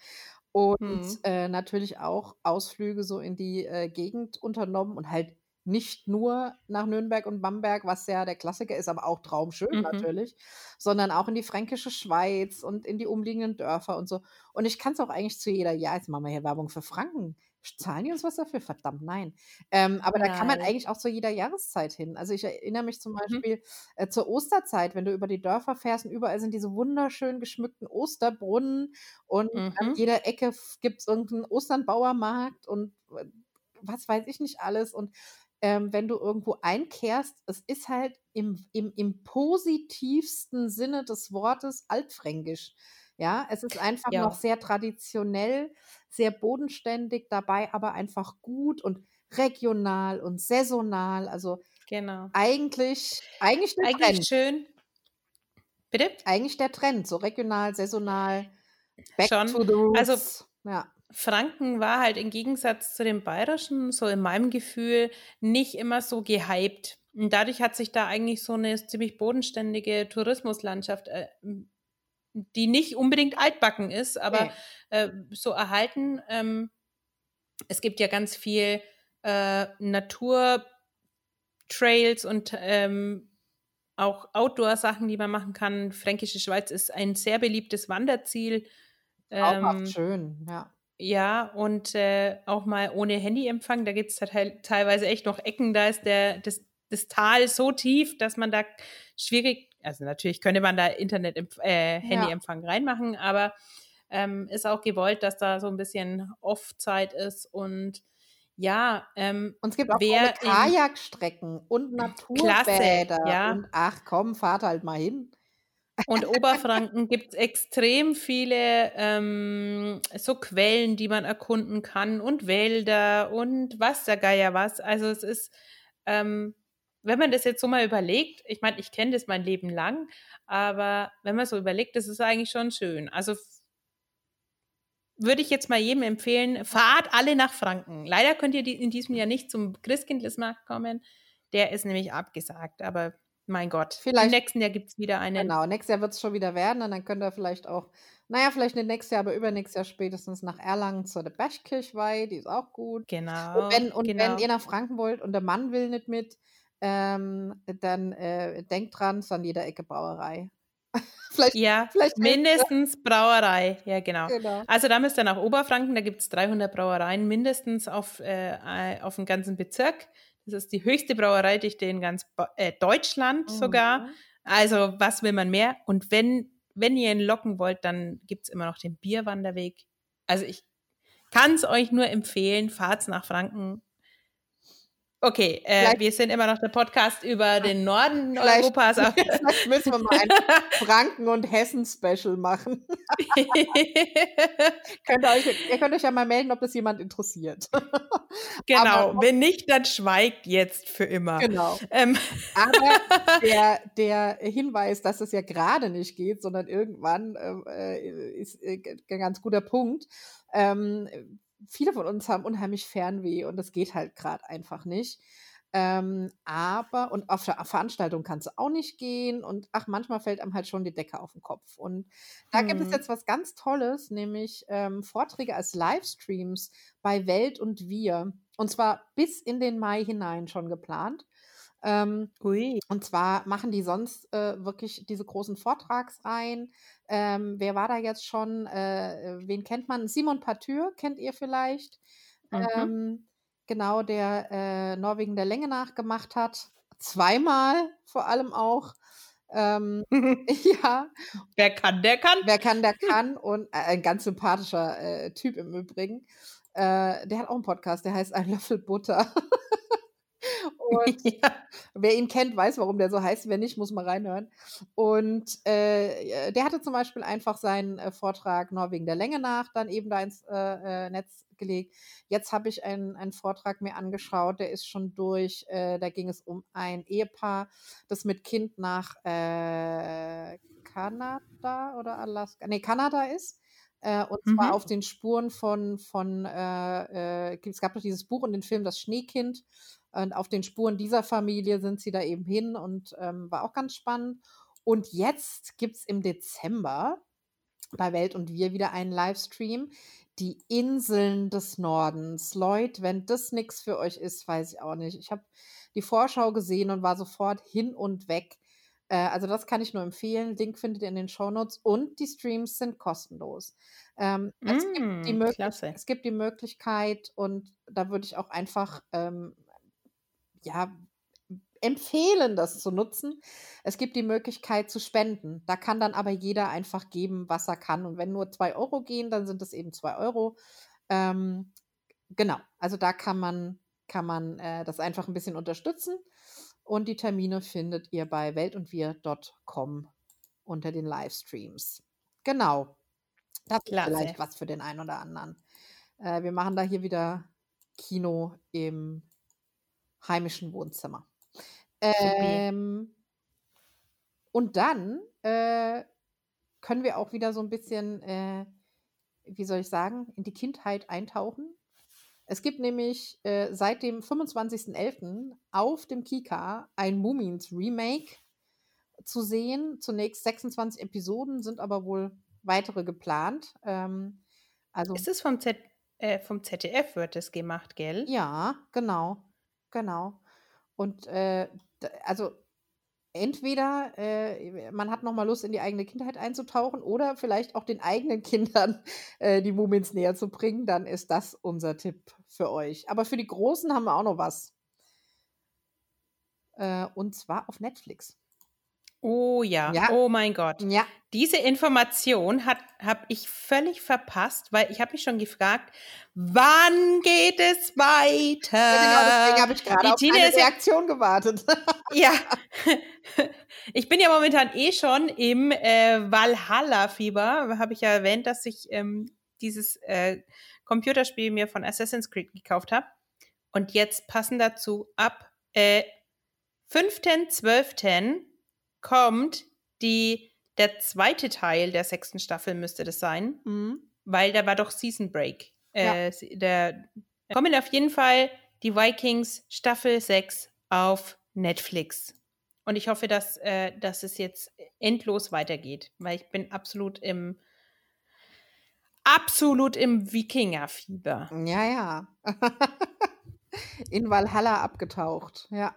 [SPEAKER 2] Und mhm. äh, natürlich auch Ausflüge so in die äh, Gegend unternommen und halt nicht nur nach Nürnberg und Bamberg, was ja der Klassiker ist, aber auch traumschön mhm. natürlich, sondern auch in die fränkische Schweiz und in die umliegenden Dörfer und so. Und ich kann es auch eigentlich zu jeder, ja, jetzt machen wir hier Werbung für Franken. Zahlen die uns was dafür? Verdammt, nein. Ähm, aber nein. da kann man eigentlich auch zu jeder Jahreszeit hin. Also ich erinnere mich zum mhm. Beispiel mhm. äh, zur Osterzeit, wenn du über die Dörfer fährst und überall sind diese wunderschön geschmückten Osterbrunnen und mhm. an jeder Ecke gibt es irgendeinen Osternbauermarkt und äh, was weiß ich nicht alles. Und ähm, wenn du irgendwo einkehrst, es ist halt im, im, im positivsten Sinne des Wortes altfränkisch. Ja, es ist einfach ja. noch sehr traditionell, sehr bodenständig dabei, aber einfach gut und regional und saisonal. Also
[SPEAKER 1] genau.
[SPEAKER 2] eigentlich, eigentlich
[SPEAKER 1] der eigentlich Trend. schön.
[SPEAKER 2] Bitte? Eigentlich der Trend, so regional, saisonal, back Schon. to the roots.
[SPEAKER 1] Also ja. Franken war halt im Gegensatz zu dem Bayerischen, so in meinem Gefühl, nicht immer so gehypt. Und dadurch hat sich da eigentlich so eine ziemlich bodenständige Tourismuslandschaft äh, die nicht unbedingt altbacken ist, aber
[SPEAKER 2] Nee.
[SPEAKER 1] äh, so erhalten. Ähm, es gibt ja ganz viel äh, Naturtrails und ähm, auch Outdoor-Sachen, die man machen kann. Fränkische Schweiz ist ein sehr beliebtes Wanderziel.
[SPEAKER 2] Traumhaft
[SPEAKER 1] Ähm,
[SPEAKER 2] schön, ja.
[SPEAKER 1] Ja, und äh, auch mal ohne Handyempfang. Da gibt es teil teilweise echt noch Ecken, da ist der, das, das Tal so tief, dass man da schwierig, also natürlich könnte man da Internet, äh, Handyempfang reinmachen, aber ähm, ist auch gewollt, dass da so ein bisschen Off-Zeit ist und ja, ähm,
[SPEAKER 2] Und es gibt auch tolle Kajakstrecken und Naturbäder.
[SPEAKER 1] ja.
[SPEAKER 2] Und ach komm, fahrt halt mal hin.
[SPEAKER 1] Und Oberfranken gibt es extrem viele ähm, so Quellen, die man erkunden kann und Wälder und was der Geier was. Also es ist, ähm, wenn man das jetzt so mal überlegt, ich meine, ich kenne das mein Leben lang, aber wenn man so überlegt, das ist eigentlich schon schön. Also würde ich jetzt mal jedem empfehlen, fahrt alle nach Franken. Leider könnt ihr in diesem Jahr nicht zum Christkindlesmarkt kommen. Der ist nämlich abgesagt, aber mein Gott,
[SPEAKER 2] Vielleicht-
[SPEAKER 1] im nächsten Jahr gibt es wieder einen.
[SPEAKER 2] Genau, nächstes Jahr wird es schon wieder werden und dann könnt ihr vielleicht auch, naja, vielleicht nicht nächstes Jahr, aber übernächstes Jahr spätestens nach Erlangen zur der Bergkirchweih, die ist auch gut.
[SPEAKER 1] Genau.
[SPEAKER 2] Und, wenn, und
[SPEAKER 1] genau.
[SPEAKER 2] wenn ihr nach Franken wollt und der Mann will nicht mit, ähm, dann äh, denkt dran, es ist an jeder Ecke Brauerei. vielleicht,
[SPEAKER 1] ja,
[SPEAKER 2] vielleicht
[SPEAKER 1] mindestens Brauerei. Ja, genau.
[SPEAKER 2] genau.
[SPEAKER 1] Also da müsst ihr nach Oberfranken, da gibt es 300 Brauereien mindestens auf, äh, auf dem ganzen Bezirk. Das ist die höchste Brauereidichte in ganz äh, Deutschland sogar.
[SPEAKER 2] Mhm.
[SPEAKER 1] Also was will man mehr? Und wenn, wenn ihr ihn locken wollt, dann gibt es immer noch den Bierwanderweg. Also ich kann es euch nur empfehlen, fahrt nach Franken. Okay, äh, wir sind immer noch der Podcast über den Norden Europas.
[SPEAKER 2] Vielleicht müssen wir mal ein Franken- und Hessen-Special machen. könnt ihr, euch, ihr könnt euch ja mal melden, ob das jemand interessiert.
[SPEAKER 1] genau,
[SPEAKER 2] Aber-
[SPEAKER 1] wenn nicht, dann schweigt jetzt für immer.
[SPEAKER 2] genau.
[SPEAKER 1] Ähm,
[SPEAKER 2] Aber der, der Hinweis, dass es ja gerade nicht geht, sondern irgendwann ähm, äh, ist äh, ein ganz guter Punkt. Ähm, viele von uns haben unheimlich Fernweh und das geht halt gerade einfach nicht. Ähm, aber, und auf der Veranstaltung kannst du auch nicht gehen und ach, manchmal fällt einem halt schon die Decke auf den Kopf. Und da gibt es
[SPEAKER 1] Mhm.
[SPEAKER 2] jetzt was ganz Tolles, nämlich ähm, Vorträge als Livestreams bei Welt und Wir. Und zwar bis in den Mai hinein schon geplant. Ähm,
[SPEAKER 1] ui.
[SPEAKER 2] und zwar machen die sonst äh, wirklich diese großen Vortragsreihen. Ähm, wer war da jetzt schon? Äh, wen kennt man? Simon Patür kennt ihr vielleicht.
[SPEAKER 1] Mhm.
[SPEAKER 2] Ähm, genau, der äh, Norwegen der Länge nach gemacht hat. Zweimal vor allem auch. Ähm, ja,
[SPEAKER 1] Wer kann, der kann.
[SPEAKER 2] wer kann, der kann. Und äh, ein ganz sympathischer äh, Typ im Übrigen. Äh, der hat auch einen Podcast, der heißt Ein Löffel Butter. Und
[SPEAKER 1] ja.
[SPEAKER 2] Wer ihn kennt, weiß, warum der so heißt. Wer nicht, muss mal reinhören. Und äh, der hatte zum Beispiel einfach seinen äh, Vortrag Norwegen der Länge nach dann eben da ins äh, äh, Netz gelegt. Jetzt habe ich einen, einen Vortrag mir angeschaut, der ist schon durch. Äh, da ging es um ein Ehepaar, das mit Kind nach äh, Kanada oder Alaska, nee, Kanada ist. Äh, und zwar
[SPEAKER 1] Mhm.
[SPEAKER 2] auf den Spuren von, von äh, äh, es gab doch dieses Buch und den Film Das Schneekind. Und auf den Spuren dieser Familie sind sie da eben hin und ähm, war auch ganz spannend. Und jetzt gibt es im Dezember bei Welt und Wir wieder einen Livestream. Die Inseln des Nordens. Leute, wenn das nichts für euch ist, weiß ich auch nicht. Ich habe die Vorschau gesehen und war sofort hin und weg. Äh, also das kann ich nur empfehlen. Link findet ihr in den Shownotes und die Streams sind kostenlos. Ähm, es, gibt die
[SPEAKER 1] Mm,
[SPEAKER 2] es gibt die Möglichkeit und da würde ich auch einfach ähm, ja, empfehlen, das zu nutzen. Es gibt die Möglichkeit zu spenden. Da kann dann aber jeder einfach geben, was er kann. Und wenn nur zwei Euro gehen, dann sind es eben zwei Euro. Ähm, genau, also da kann man, kann man äh, das einfach ein bisschen unterstützen. Und die Termine findet ihr bei weltundwir.com unter den Livestreams. Genau. Das ist
[SPEAKER 1] Klasse.
[SPEAKER 2] vielleicht was für den einen oder anderen. Äh, wir machen da hier wieder Kino im heimischen Wohnzimmer. Ähm, und dann äh, können wir auch wieder so ein bisschen, äh, wie soll ich sagen, in die Kindheit eintauchen. Es gibt nämlich äh, seit dem 25.11. auf dem Kika ein Mumins Remake. zu sehen. Zunächst 26 Episoden, sind aber wohl weitere geplant. Ähm, also,
[SPEAKER 1] ist es vom, Z äh, vom ZDF wird es gemacht, gell?
[SPEAKER 2] Ja, genau, genau. Und äh, also entweder äh, man hat noch mal Lust, in die eigene Kindheit einzutauchen oder vielleicht auch den eigenen Kindern äh, die Mumins näher zu bringen, dann ist das unser Tipp für euch. Aber für die Großen haben wir auch noch was. Äh, und zwar auf Netflix.
[SPEAKER 1] Oh ja.
[SPEAKER 2] Ja.
[SPEAKER 1] oh mein Gott.
[SPEAKER 2] Ja,
[SPEAKER 1] Diese Information habe ich völlig verpasst, weil ich habe mich schon gefragt, wann geht es weiter?
[SPEAKER 2] ja genau, deswegen habe ich gerade
[SPEAKER 1] Die
[SPEAKER 2] auf eine Reaktion gewartet.
[SPEAKER 1] Ja, ich bin ja momentan eh schon im äh, Valhalla-Fieber. Habe ich ja erwähnt, dass ich ähm, dieses äh, Computerspiel mir von Assassin's Creed gekauft habe. Und jetzt passen dazu ab äh, 5.12. kommt die, der zweite Teil der sechsten Staffel, müsste das sein
[SPEAKER 2] Mhm.
[SPEAKER 1] weil da war doch Season Break.
[SPEAKER 2] Ja.
[SPEAKER 1] Äh, sie- der, kommen auf jeden Fall die Vikings Staffel 6 auf Netflix. Und ich hoffe, dass, äh, dass es jetzt endlos weitergeht, weil ich bin absolut im absolut im Wikingerfieber.
[SPEAKER 2] Ja, ja. In Valhalla abgetaucht, ja.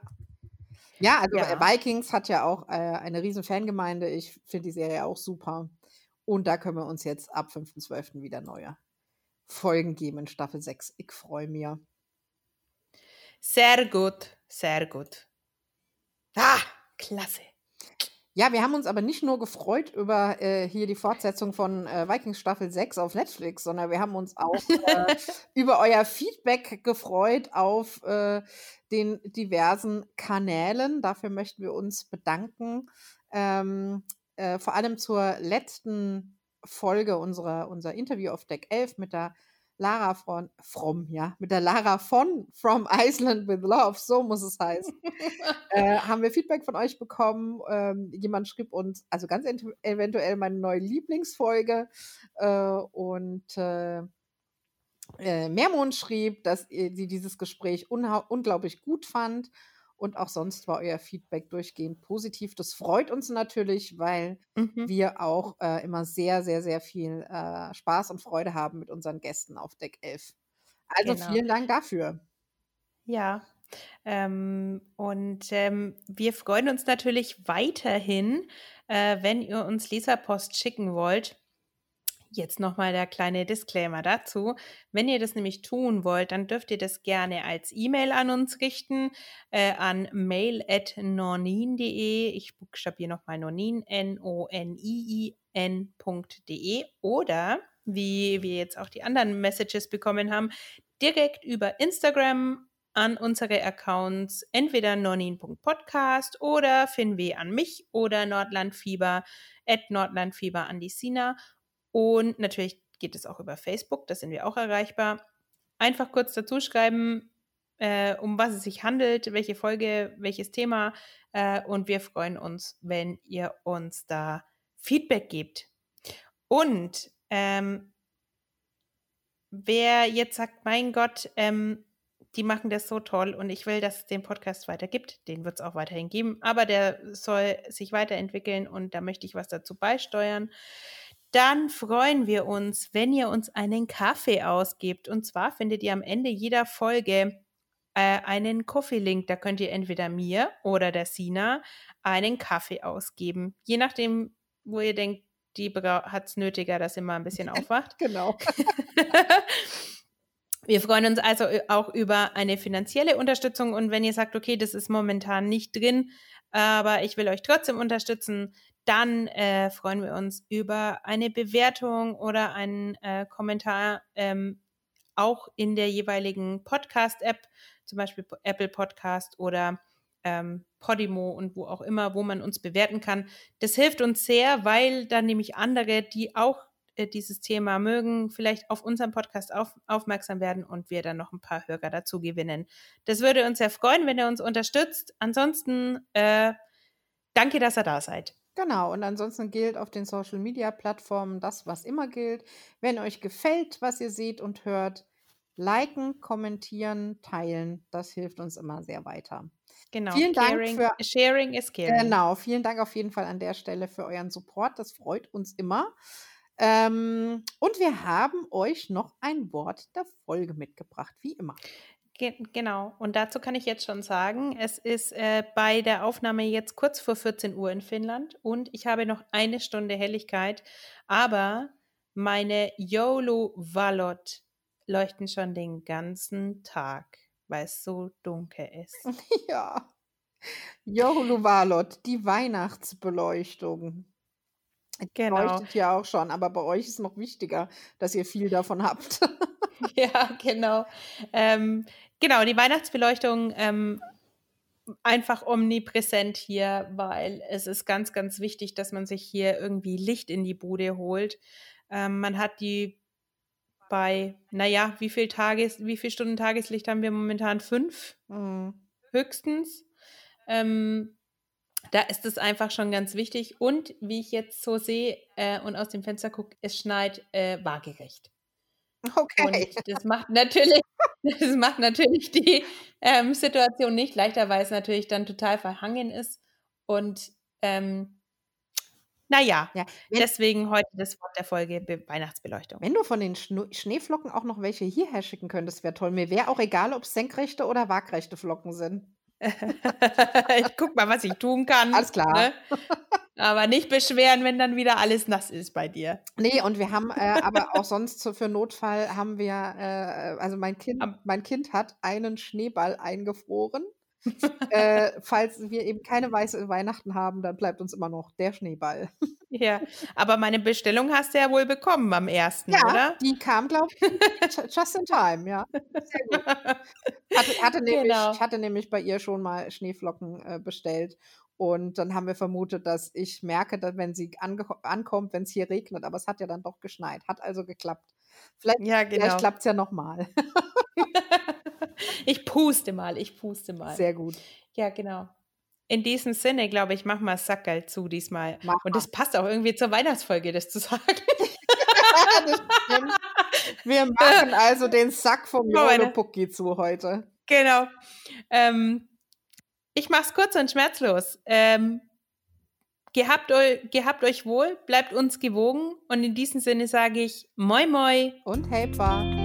[SPEAKER 2] Ja, also
[SPEAKER 1] Ja.
[SPEAKER 2] äh, Vikings hat ja auch äh, eine riesen Fangemeinde. Ich finde die Serie auch super. Und da können wir uns jetzt ab 5.12. wieder neue Folgen geben in Staffel 6. Ich freue mich.
[SPEAKER 1] Sehr gut, sehr gut. Ah, klasse.
[SPEAKER 2] Ja, wir haben uns aber nicht nur gefreut über äh, hier die Fortsetzung von äh, Vikings Staffel 6 auf Netflix, sondern wir haben uns auch äh, über euer Feedback gefreut auf äh, den diversen Kanälen. Dafür möchten wir uns bedanken. Ähm, äh, vor allem zur letzten Folge unserer unser Interview auf Deck 11 mit der Lara von From, ja, mit der Lara von From Iceland with Love, so muss es heißen. äh, haben wir Feedback von euch bekommen. Ähm, jemand schrieb uns, also ganz ent- eventuell meine neue Lieblingsfolge. Äh, und äh, äh, Mermon schrieb, dass sie dieses Gespräch unglaublich gut fand. Und auch sonst war euer Feedback durchgehend positiv. Das freut uns natürlich, weil
[SPEAKER 1] Mhm.
[SPEAKER 2] wir auch äh, immer sehr, sehr, sehr viel äh, Spaß und Freude haben mit unseren Gästen auf Deck 11. Also
[SPEAKER 1] Genau.
[SPEAKER 2] vielen Dank dafür.
[SPEAKER 1] Ja, ähm, und ähm, wir freuen uns natürlich weiterhin, äh, wenn ihr uns Leserpost schicken wollt. Jetzt nochmal der kleine Disclaimer dazu. Wenn ihr das nämlich tun wollt, dann dürft ihr das gerne als E-Mail an uns richten, äh, an mail.nornin.de. Ich buchstabiere nochmal Nornin, N-O-N-I-I-N.de. Oder, wie wir jetzt auch die anderen Messages bekommen haben, direkt über Instagram an unsere Accounts, entweder nonin.podcast oder finw an mich oder nordlandfieber at nordlandfieber an die Sina. Und natürlich geht es auch über Facebook, da sind wir auch erreichbar. Einfach kurz dazu schreiben, äh, um was es sich handelt, welche Folge, welches Thema. Äh, und wir freuen uns, wenn ihr uns da Feedback gebt. Und ähm, wer jetzt sagt, mein Gott, ähm, die machen das so toll und ich will, dass es den Podcast weiter gibt, den wird es auch weiterhin geben, aber der soll sich weiterentwickeln und da möchte ich was dazu beisteuern. Dann freuen wir uns, wenn ihr uns einen Kaffee ausgebt. Und zwar findet ihr am Ende jeder Folge äh, einen Coffee-Link. Da könnt ihr entweder mir oder der Sina einen Kaffee ausgeben. Je nachdem, wo ihr denkt, die hat es nötiger, dass ihr mal ein bisschen aufwacht.
[SPEAKER 2] Genau.
[SPEAKER 1] Wir freuen uns also auch über eine finanzielle Unterstützung und wenn ihr sagt, okay, das ist momentan nicht drin, aber ich will euch trotzdem unterstützen, dann äh, freuen wir uns über eine Bewertung oder einen äh, Kommentar ähm, auch in der jeweiligen Podcast-App, zum Beispiel Apple Podcast oder ähm, Podimo und wo auch immer, wo man uns bewerten kann. Das hilft uns sehr, weil dann nämlich andere, die auch äh, dieses Thema mögen, vielleicht auf unserem Podcast auf, aufmerksam werden und wir dann noch ein paar Hörer dazu gewinnen. Das würde uns sehr freuen, wenn ihr uns unterstützt. Ansonsten äh, danke, dass ihr da seid.
[SPEAKER 2] Genau, und ansonsten gilt auf den Social-Media-Plattformen das, was immer gilt. Wenn euch gefällt, was ihr seht und hört, liken, kommentieren, teilen. Das hilft uns immer sehr weiter.
[SPEAKER 1] Genau.
[SPEAKER 2] Vielen Dank
[SPEAKER 1] Caring,
[SPEAKER 2] für
[SPEAKER 1] sharing is caring.
[SPEAKER 2] Genau, vielen Dank auf jeden Fall an der Stelle für euren Support. Das freut uns immer. Ähm, und wir haben euch noch ein Wort der Folge mitgebracht, wie immer.
[SPEAKER 1] Ge genau. Und dazu kann ich jetzt schon sagen, es ist äh, bei der Aufnahme jetzt kurz vor 14 Uhr in Finnland und ich habe noch eine Stunde Helligkeit, aber meine YOLO Valot leuchten schon den ganzen Tag, weil es so dunkel ist.
[SPEAKER 2] Ja. Johuluvalot, die Weihnachtsbeleuchtung. Die
[SPEAKER 1] Genau.
[SPEAKER 2] leuchtet ja auch schon, aber bei euch ist noch wichtiger, dass ihr viel davon habt.
[SPEAKER 1] Ja, genau. Ähm, genau, die Weihnachtsbeleuchtung ähm, einfach omnipräsent hier, weil es ist ganz, ganz wichtig, dass man sich hier irgendwie Licht in die Bude holt. Ähm, man hat die bei, naja, wie viel Tages, wie viel Stunden Tageslicht haben wir momentan? Fünf
[SPEAKER 2] Hm.
[SPEAKER 1] höchstens. Ähm, da ist es einfach schon ganz wichtig. Und wie ich jetzt so sehe äh, und aus dem Fenster gucke, es schneit äh, waagerecht.
[SPEAKER 2] Okay.
[SPEAKER 1] Und das macht natürlich, das macht natürlich die ähm, Situation nicht leichter, weil es natürlich dann total verhangen ist. Und ähm, naja,
[SPEAKER 2] Ja,
[SPEAKER 1] deswegen heute das Wort der Folge Be Weihnachtsbeleuchtung.
[SPEAKER 2] wenn du von den Schnu Schneeflocken auch noch welche hierher schicken könntest, wäre toll. Mir wäre auch egal, ob es senkrechte oder waagrechte Flocken sind.
[SPEAKER 1] ich guck mal, was ich tun kann.
[SPEAKER 2] Alles klar.
[SPEAKER 1] Ne? Aber nicht beschweren, wenn dann wieder alles nass ist bei dir.
[SPEAKER 2] Nee, und wir haben äh, aber auch sonst so für Notfall haben wir, äh, also mein Kind, mein Kind hat einen Schneeball eingefroren. äh, falls wir eben keine weiße Weihnachten haben, dann bleibt uns immer noch der Schneeball.
[SPEAKER 1] Ja, aber meine Bestellung hast du ja wohl bekommen am ersten,
[SPEAKER 2] Ja,
[SPEAKER 1] oder?
[SPEAKER 2] die kam, glaube ich, ju- just in time, ja. Sehr gut. Hatte, hatte nämlich,
[SPEAKER 1] Genau.
[SPEAKER 2] Ich hatte nämlich bei ihr schon mal Schneeflocken äh, bestellt. Und dann haben wir vermutet, dass ich merke, dass wenn sie ankommt, wenn es hier regnet, aber es hat ja dann doch geschneit. Hat also geklappt. Vielleicht,
[SPEAKER 1] Ja,
[SPEAKER 2] vielleicht
[SPEAKER 1] genau.
[SPEAKER 2] klappt es ja nochmal.
[SPEAKER 1] Ich puste mal, ich puste mal.
[SPEAKER 2] Sehr gut.
[SPEAKER 1] Ja, genau. In diesem Sinne, glaube ich, machen wir Sackerl zu diesmal.
[SPEAKER 2] Mach
[SPEAKER 1] Und das passt auch irgendwie zur Weihnachtsfolge, das zu sagen.
[SPEAKER 2] Wir machen also den Sack vom Jolo-Pucki zu heute.
[SPEAKER 1] genau. Ähm, ich mache es kurz und schmerzlos. Ähm, gehabt, eu gehabt euch wohl, bleibt uns gewogen und in diesem Sinne sage ich Moi Moi.
[SPEAKER 2] Und hey, Pa.